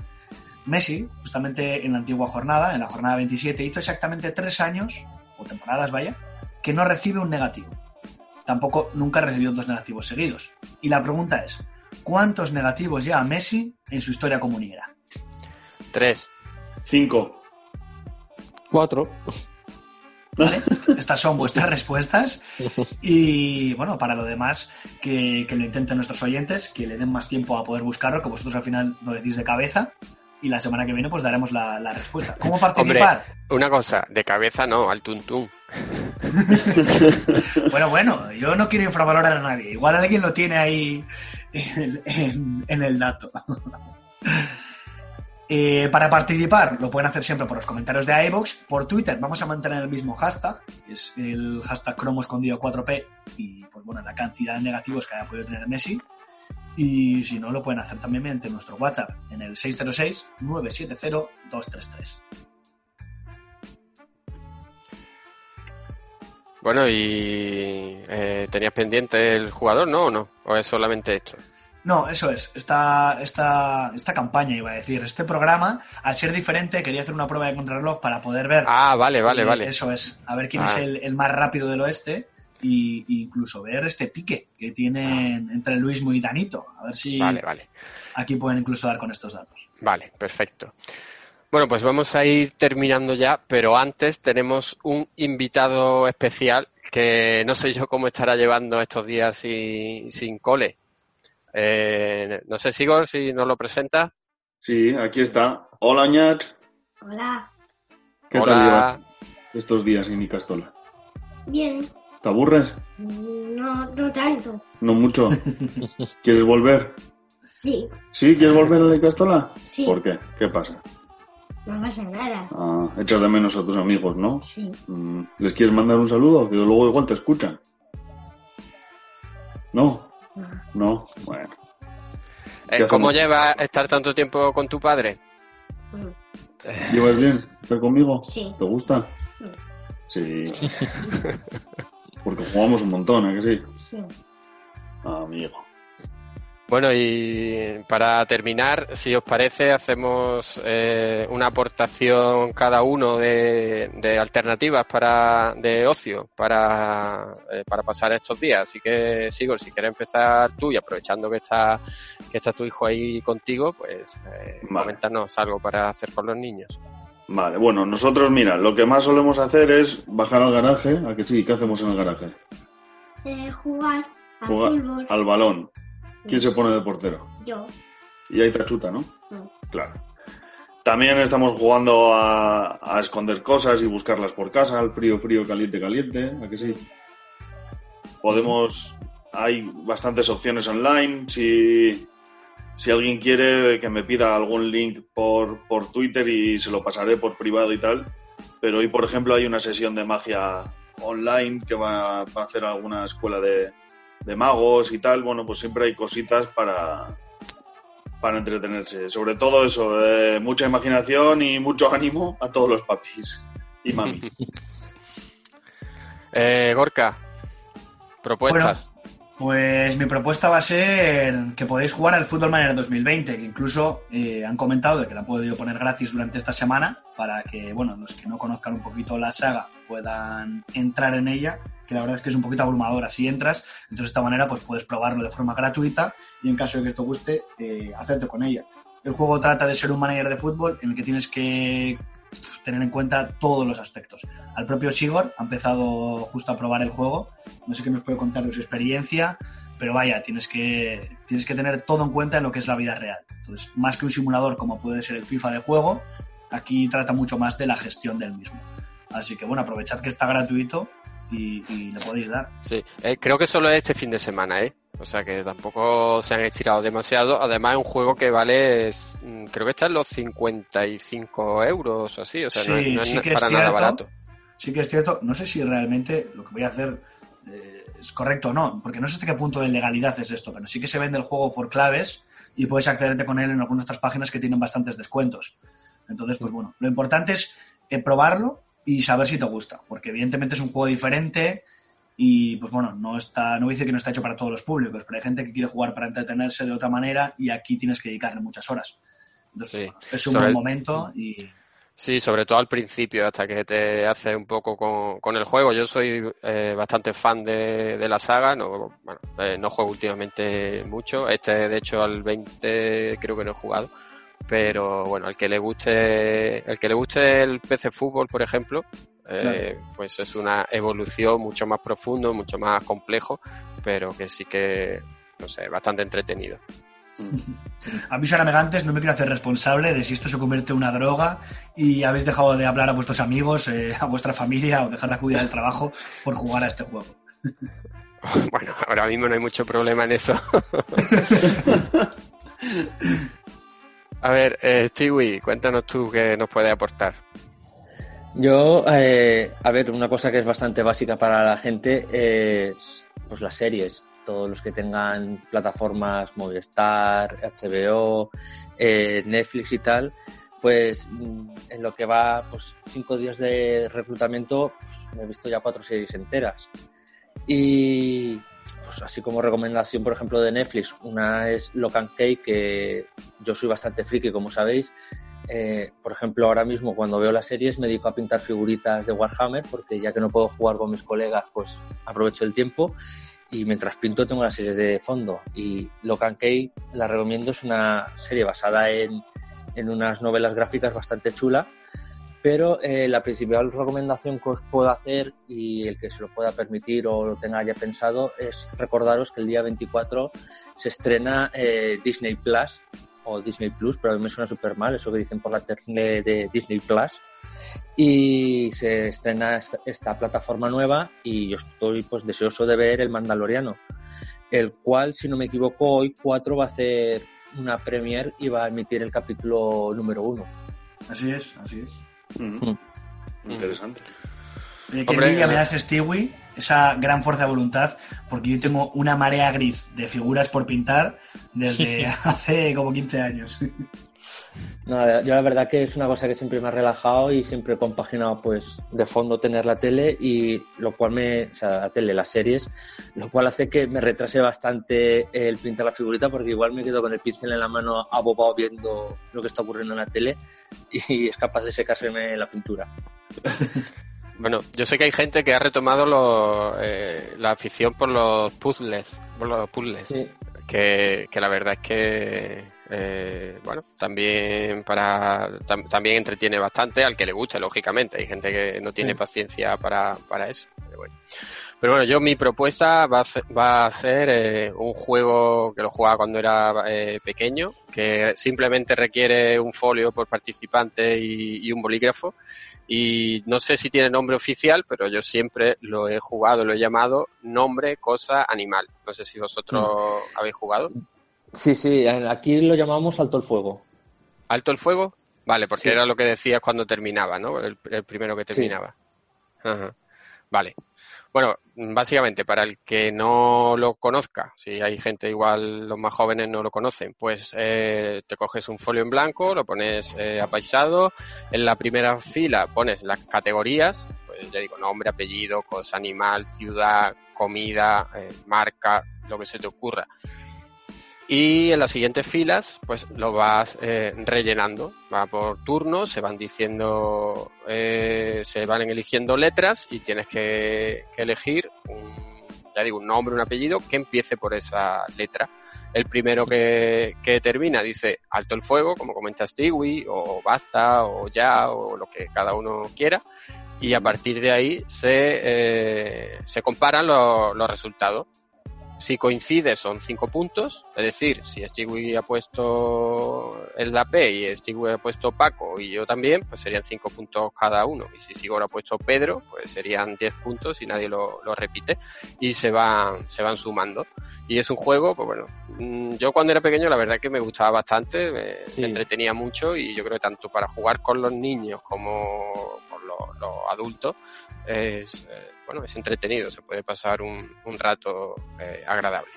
Messi, justamente en la antigua jornada, en la jornada 27, hizo exactamente tres años, o temporadas vaya, que no recibe un negativo tampoco nunca recibió dos negativos seguidos. Y la pregunta es, ¿cuántos negativos lleva Messi en su historia comunera? Tres. Cinco. Cuatro. Estas son vuestras respuestas. Y bueno, para lo demás, que, que, lo intenten nuestros oyentes, que le den más tiempo a poder buscarlo, que vosotros al final lo decís de cabeza y la semana que viene pues daremos la, respuesta. ¿Cómo participar? una cosa, de cabeza no, al tuntún. bueno, bueno, yo no quiero infravalorar a nadie. Igual alguien lo tiene ahí en, el dato. Eh, para participar lo pueden hacer siempre por los comentarios de iVoox, por Twitter vamos a mantener el mismo hashtag, es el hashtag cromo escondido 4P y pues bueno, la cantidad de negativos que haya podido tener Messi. Y si no, lo pueden hacer también mediante nuestro WhatsApp en el 606-970-233. Bueno, y eh, ¿tenías pendiente el jugador, no o no? ¿O es solamente esto? No, eso es. Esta, esta, esta campaña, iba a decir. Este programa, al ser diferente, quería hacer una prueba de contrarreloj para poder ver. Ah, vale, vale, vale. Eso es. A ver quién es ah. el, el, más rápido del oeste. y, incluso ver este pique que tienen entre Luismo y Danito. A ver si Vale, vale. aquí pueden incluso dar con estos datos. Vale, perfecto. Bueno, pues vamos a ir terminando ya, pero antes tenemos un invitado especial que no sé yo cómo estará llevando estos días sin, sin cole. Eh, no sé, Sigor, si nos lo presenta. Sí, aquí está. Hola, Ñat. Hola. ¿Qué tal Hola. estos días en Icastola? Bien. ¿Te aburres? No, no tanto. No mucho. ¿Quieres volver? Sí, ¿Sí? ¿Quieres volver a la Icastola? Sí. ¿Por qué? ¿Qué pasa? no pasa nada. Ah, echas de menos a tus amigos, ¿no? Sí. Mm, ¿Les quieres mandar un saludo? Que luego igual te escuchan. ¿No? No. Bueno. Eh, ¿Qué ¿Cómo hacemos? lleva estar tanto tiempo con tu padre? Mm, ¿Llevas bien estar conmigo? Sí. ¿Te gusta? Sí. Porque jugamos un montón, ¿a que sí? Sí. Ah, amigo. Bueno, y para terminar, si os parece, hacemos eh, una aportación cada uno de, de alternativas para de ocio para, eh, para pasar estos días. Así que, Sigor, si quieres empezar tú y aprovechando que está, que está tu hijo ahí contigo, pues eh, Vale. coméntanos algo para hacer con los niños. Vale, bueno, nosotros, mira, lo que más solemos hacer es bajar al garaje. ¿A que sí? ¿Qué hacemos en el garaje? Eh, jugar al Jugar fútbol. al balón. ¿Quién se pone de portero? Yo. Y ahí te chuta, ¿no? No. Claro. También estamos jugando a, a esconder cosas y buscarlas por casa, al frío, frío, caliente, caliente, ¿a que sí? Podemos, hay bastantes opciones online, si, si alguien quiere que me pida algún link por, por Twitter y se lo pasaré por privado y tal, pero hoy, por ejemplo, hay una sesión de magia online que va, va a hacer alguna escuela de, de magos y tal, bueno, pues siempre hay cositas para, para entretenerse. Sobre todo eso, eh, mucha imaginación y mucho ánimo a todos los papis y mamis. Eh, Gorka, propuestas. Pues mi propuesta va a ser que podéis jugar al Football Manager 2020, que incluso eh, han comentado de que la han podido poner gratis durante esta semana para que, bueno, los que no conozcan un poquito la saga puedan entrar en ella, que la verdad es que es un poquito abrumadora si entras, entonces de esta manera pues puedes probarlo de forma gratuita y en caso de que esto guste, eh, hacerte con ella. El juego trata de ser un manager de fútbol en el que tienes que tener en cuenta todos los aspectos. Al propio Sigor ha empezado justo a probar el juego, no sé qué nos puede contar de su experiencia, pero vaya, tienes que, tienes que tener todo en cuenta en lo que es la vida real. Entonces, más que un simulador como puede ser el FIFA de juego, aquí trata mucho más de la gestión del mismo. Así que bueno, aprovechad que está gratuito y, y le podéis dar. Sí, Eh, creo que solo es este fin de semana, ¿eh? O sea que tampoco se han estirado demasiado. Además es un juego que vale, es- mm, creo que está en los 55 euros o así. O sea, no es, Sí, no es sí que es para nada cierto. barato. Sí que es cierto, no sé si realmente lo que voy a hacer eh, es correcto o no, porque no sé hasta qué punto de legalidad es esto, pero sí que se vende el juego por claves y puedes accederte con él en algunas otras páginas que tienen bastantes descuentos. Entonces, pues bueno, lo importante es eh, probarlo y saber si te gusta, porque evidentemente es un juego diferente y pues bueno, no está, no dice que no está hecho para todos los públicos, pero hay gente que quiere jugar para entretenerse de otra manera y aquí tienes que dedicarle muchas horas. Entonces, Sí. bueno, es un Sobre buen el- momento y Sí, sobre todo al principio, hasta que te haces un poco con, con el juego. Yo soy eh, bastante fan de, de la saga, no, bueno, eh, no juego últimamente mucho. Este, de hecho, al 20 creo que no he jugado. Pero bueno, al que le guste, el que le guste el PC Fútbol, por ejemplo, eh, pues es una evolución mucho más profundo, mucho más complejo, pero que sí que, no sé, bastante entretenido. A navegantes, no me quiero hacer responsable de si esto se convierte en una droga y habéis dejado de hablar a vuestros amigos, eh, a vuestra familia o dejar de acudir al trabajo por jugar a este juego. Bueno, ahora mismo no hay mucho problema en eso. A ver, eh, Stewie, cuéntanos tú qué nos puedes aportar. Yo, eh, a ver, una cosa que es bastante básica para la gente es pues las series. Todos los que tengan plataformas Movistar, HBO, eh, Netflix y tal, pues mm, en lo que va pues cinco días de reclutamiento, pues, me he visto ya cuatro series enteras. Y pues así como recomendación, por ejemplo, de Netflix, una es Lock and Key, que yo soy bastante friki, como sabéis, eh, por ejemplo, ahora mismo cuando veo las series me dedico a pintar figuritas de Warhammer porque ya que no puedo jugar con mis colegas, pues aprovecho el tiempo y mientras pinto tengo las series de fondo. Y Locan Key la recomiendo, es una serie basada en, en unas novelas gráficas bastante chula, pero eh, la principal recomendación que os puedo hacer y el que se lo pueda permitir o lo tenga ya pensado es recordaros que el día 24 se estrena eh, Disney Plus o Disney Plus, pero a mí me suena súper mal eso que dicen por la tele de Disney Plus y se estrena esta, plataforma nueva y yo estoy pues deseoso de ver El Mandaloriano, el cual, si no me equivoco, hoy 4 va a hacer una premiere y va a emitir el capítulo número uno. Así es, así es. Mm. Interesante. Eh, qué Hombre, envidia me das, Stewie, esa gran fuerza de voluntad, porque yo tengo una marea gris de figuras por pintar desde hace como 15 años. No, yo la verdad que es una cosa que siempre me ha relajado y siempre he compaginado pues de fondo tener la tele y lo cual me, o sea, la tele, las series, lo cual hace que me retrase bastante el pintar la figurita porque igual me quedo con el pincel en la mano abobado viendo lo que está ocurriendo en la tele y es capaz de secárseme la pintura. Bueno, yo sé que hay gente que ha retomado lo- eh, la afición por los puzzles, por los puzzles, Sí. que, que la verdad es que, eh, bueno, también para tam- también entretiene bastante al que le guste, lógicamente. Hay gente que no tiene Sí. paciencia para, para eso. Pero bueno. Pero bueno, yo mi propuesta va a ser, va a ser eh, un juego que lo jugaba cuando era eh, pequeño, que simplemente requiere un folio por participante y, y un bolígrafo. Y no sé si tiene nombre oficial, pero yo siempre lo he jugado, lo he llamado nombre, cosa, animal. No sé si vosotros habéis jugado. Sí, sí, aquí lo llamamos Alto el Fuego. ¿Alto el fuego? Vale, porque Sí. era lo que decías cuando terminaba, ¿no? El, el primero que terminaba. Ajá. Vale. Bueno, básicamente, para el que no lo conozca, si hay gente igual, los más jóvenes no lo conocen, pues eh, te coges un folio en blanco, lo pones eh, apaisado, en la primera fila pones las categorías, pues ya digo, nombre, apellido, cosa, animal, ciudad, comida, eh, marca, lo que se te ocurra. Y en las siguientes filas, pues lo vas eh, rellenando. Va por turnos, se van diciendo, eh, se van eligiendo letras y tienes que, elegir un, ya digo, un nombre, un apellido que empiece por esa letra. El primero que, termina dice alto el fuego, como comenta Stewie, o basta, o ya, o lo que cada uno quiera. Y a partir de ahí se, eh, se comparan lo- los resultados. Si coincide son cinco puntos, es decir, si Stewie ha puesto el la P y Stewie ha puesto Paco y yo también, pues serían cinco puntos cada uno. Y si Sigor ha puesto Pedro, pues serían 10 puntos y nadie lo, lo repite. Y se van, se van sumando. Y es un juego, pues bueno, mm, yo cuando era pequeño la verdad que me gustaba bastante, me, Sí. me entretenía mucho y yo creo que tanto para jugar con los niños como con los, los adultos es, eh, bueno, es entretenido, se puede pasar un, un rato eh, agradable.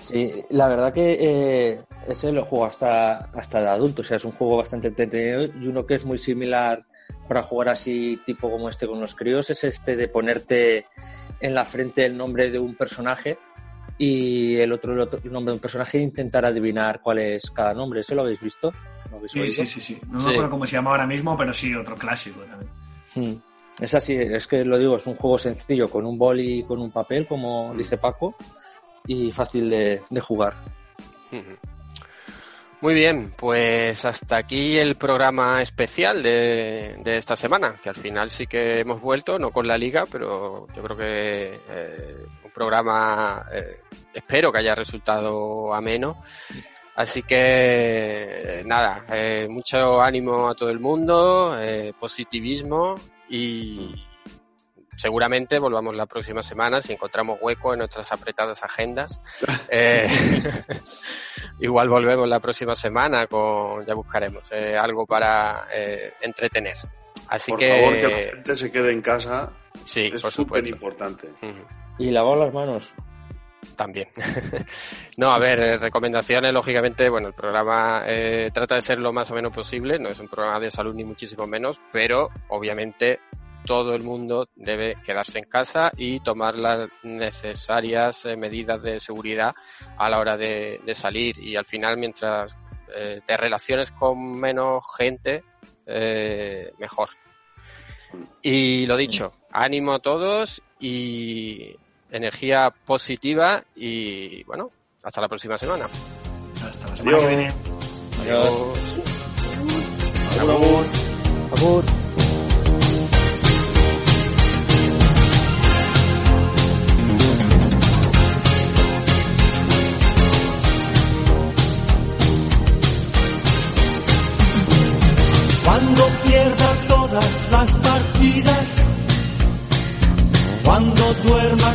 Sí, la verdad que eh, ese lo juego hasta, hasta de adulto, o sea, es un juego bastante entretenido y uno que es muy similar para jugar así tipo como este con los críos es este de ponerte en la frente el nombre de un personaje y el otro el, otro- el nombre de un personaje e intentar adivinar cuál es cada nombre. ¿Eso lo habéis visto? ¿Lo habéis Sí, oído? sí, sí, sí. No Sí. me acuerdo cómo se llama ahora mismo, pero sí, otro clásico también. Mm. Es así, es que lo digo, es un juego sencillo con un boli y con un papel, como dice Paco, y fácil de, de jugar. Muy bien, pues hasta aquí el programa especial de, de esta semana, que al final sí que hemos vuelto, no con la liga, pero yo creo que eh, un programa, eh, espero que haya resultado ameno. Así que, eh, nada, eh, mucho ánimo a todo el mundo, positivismo y seguramente volvamos la próxima semana si encontramos hueco en nuestras apretadas agendas. Eh, igual volvemos la próxima semana con, ya buscaremos eh, algo para eh, entretener. Así Por que, favor, que la gente se quede en casa. sí, es por súper supuesto. importante. Y lavar las manos. También. no, a ver, eh, recomendaciones, lógicamente, bueno, el programa eh, trata de ser lo más o menos posible, no es un programa de salud ni muchísimo menos, pero obviamente todo el mundo debe quedarse en casa y tomar las necesarias eh, medidas de seguridad a la hora de, de salir y al final mientras eh, te relaciones con menos gente, mejor. Y lo dicho, ánimo a todos y energía positiva y bueno, hasta la próxima semana. Hasta la semana que Adiós. viene.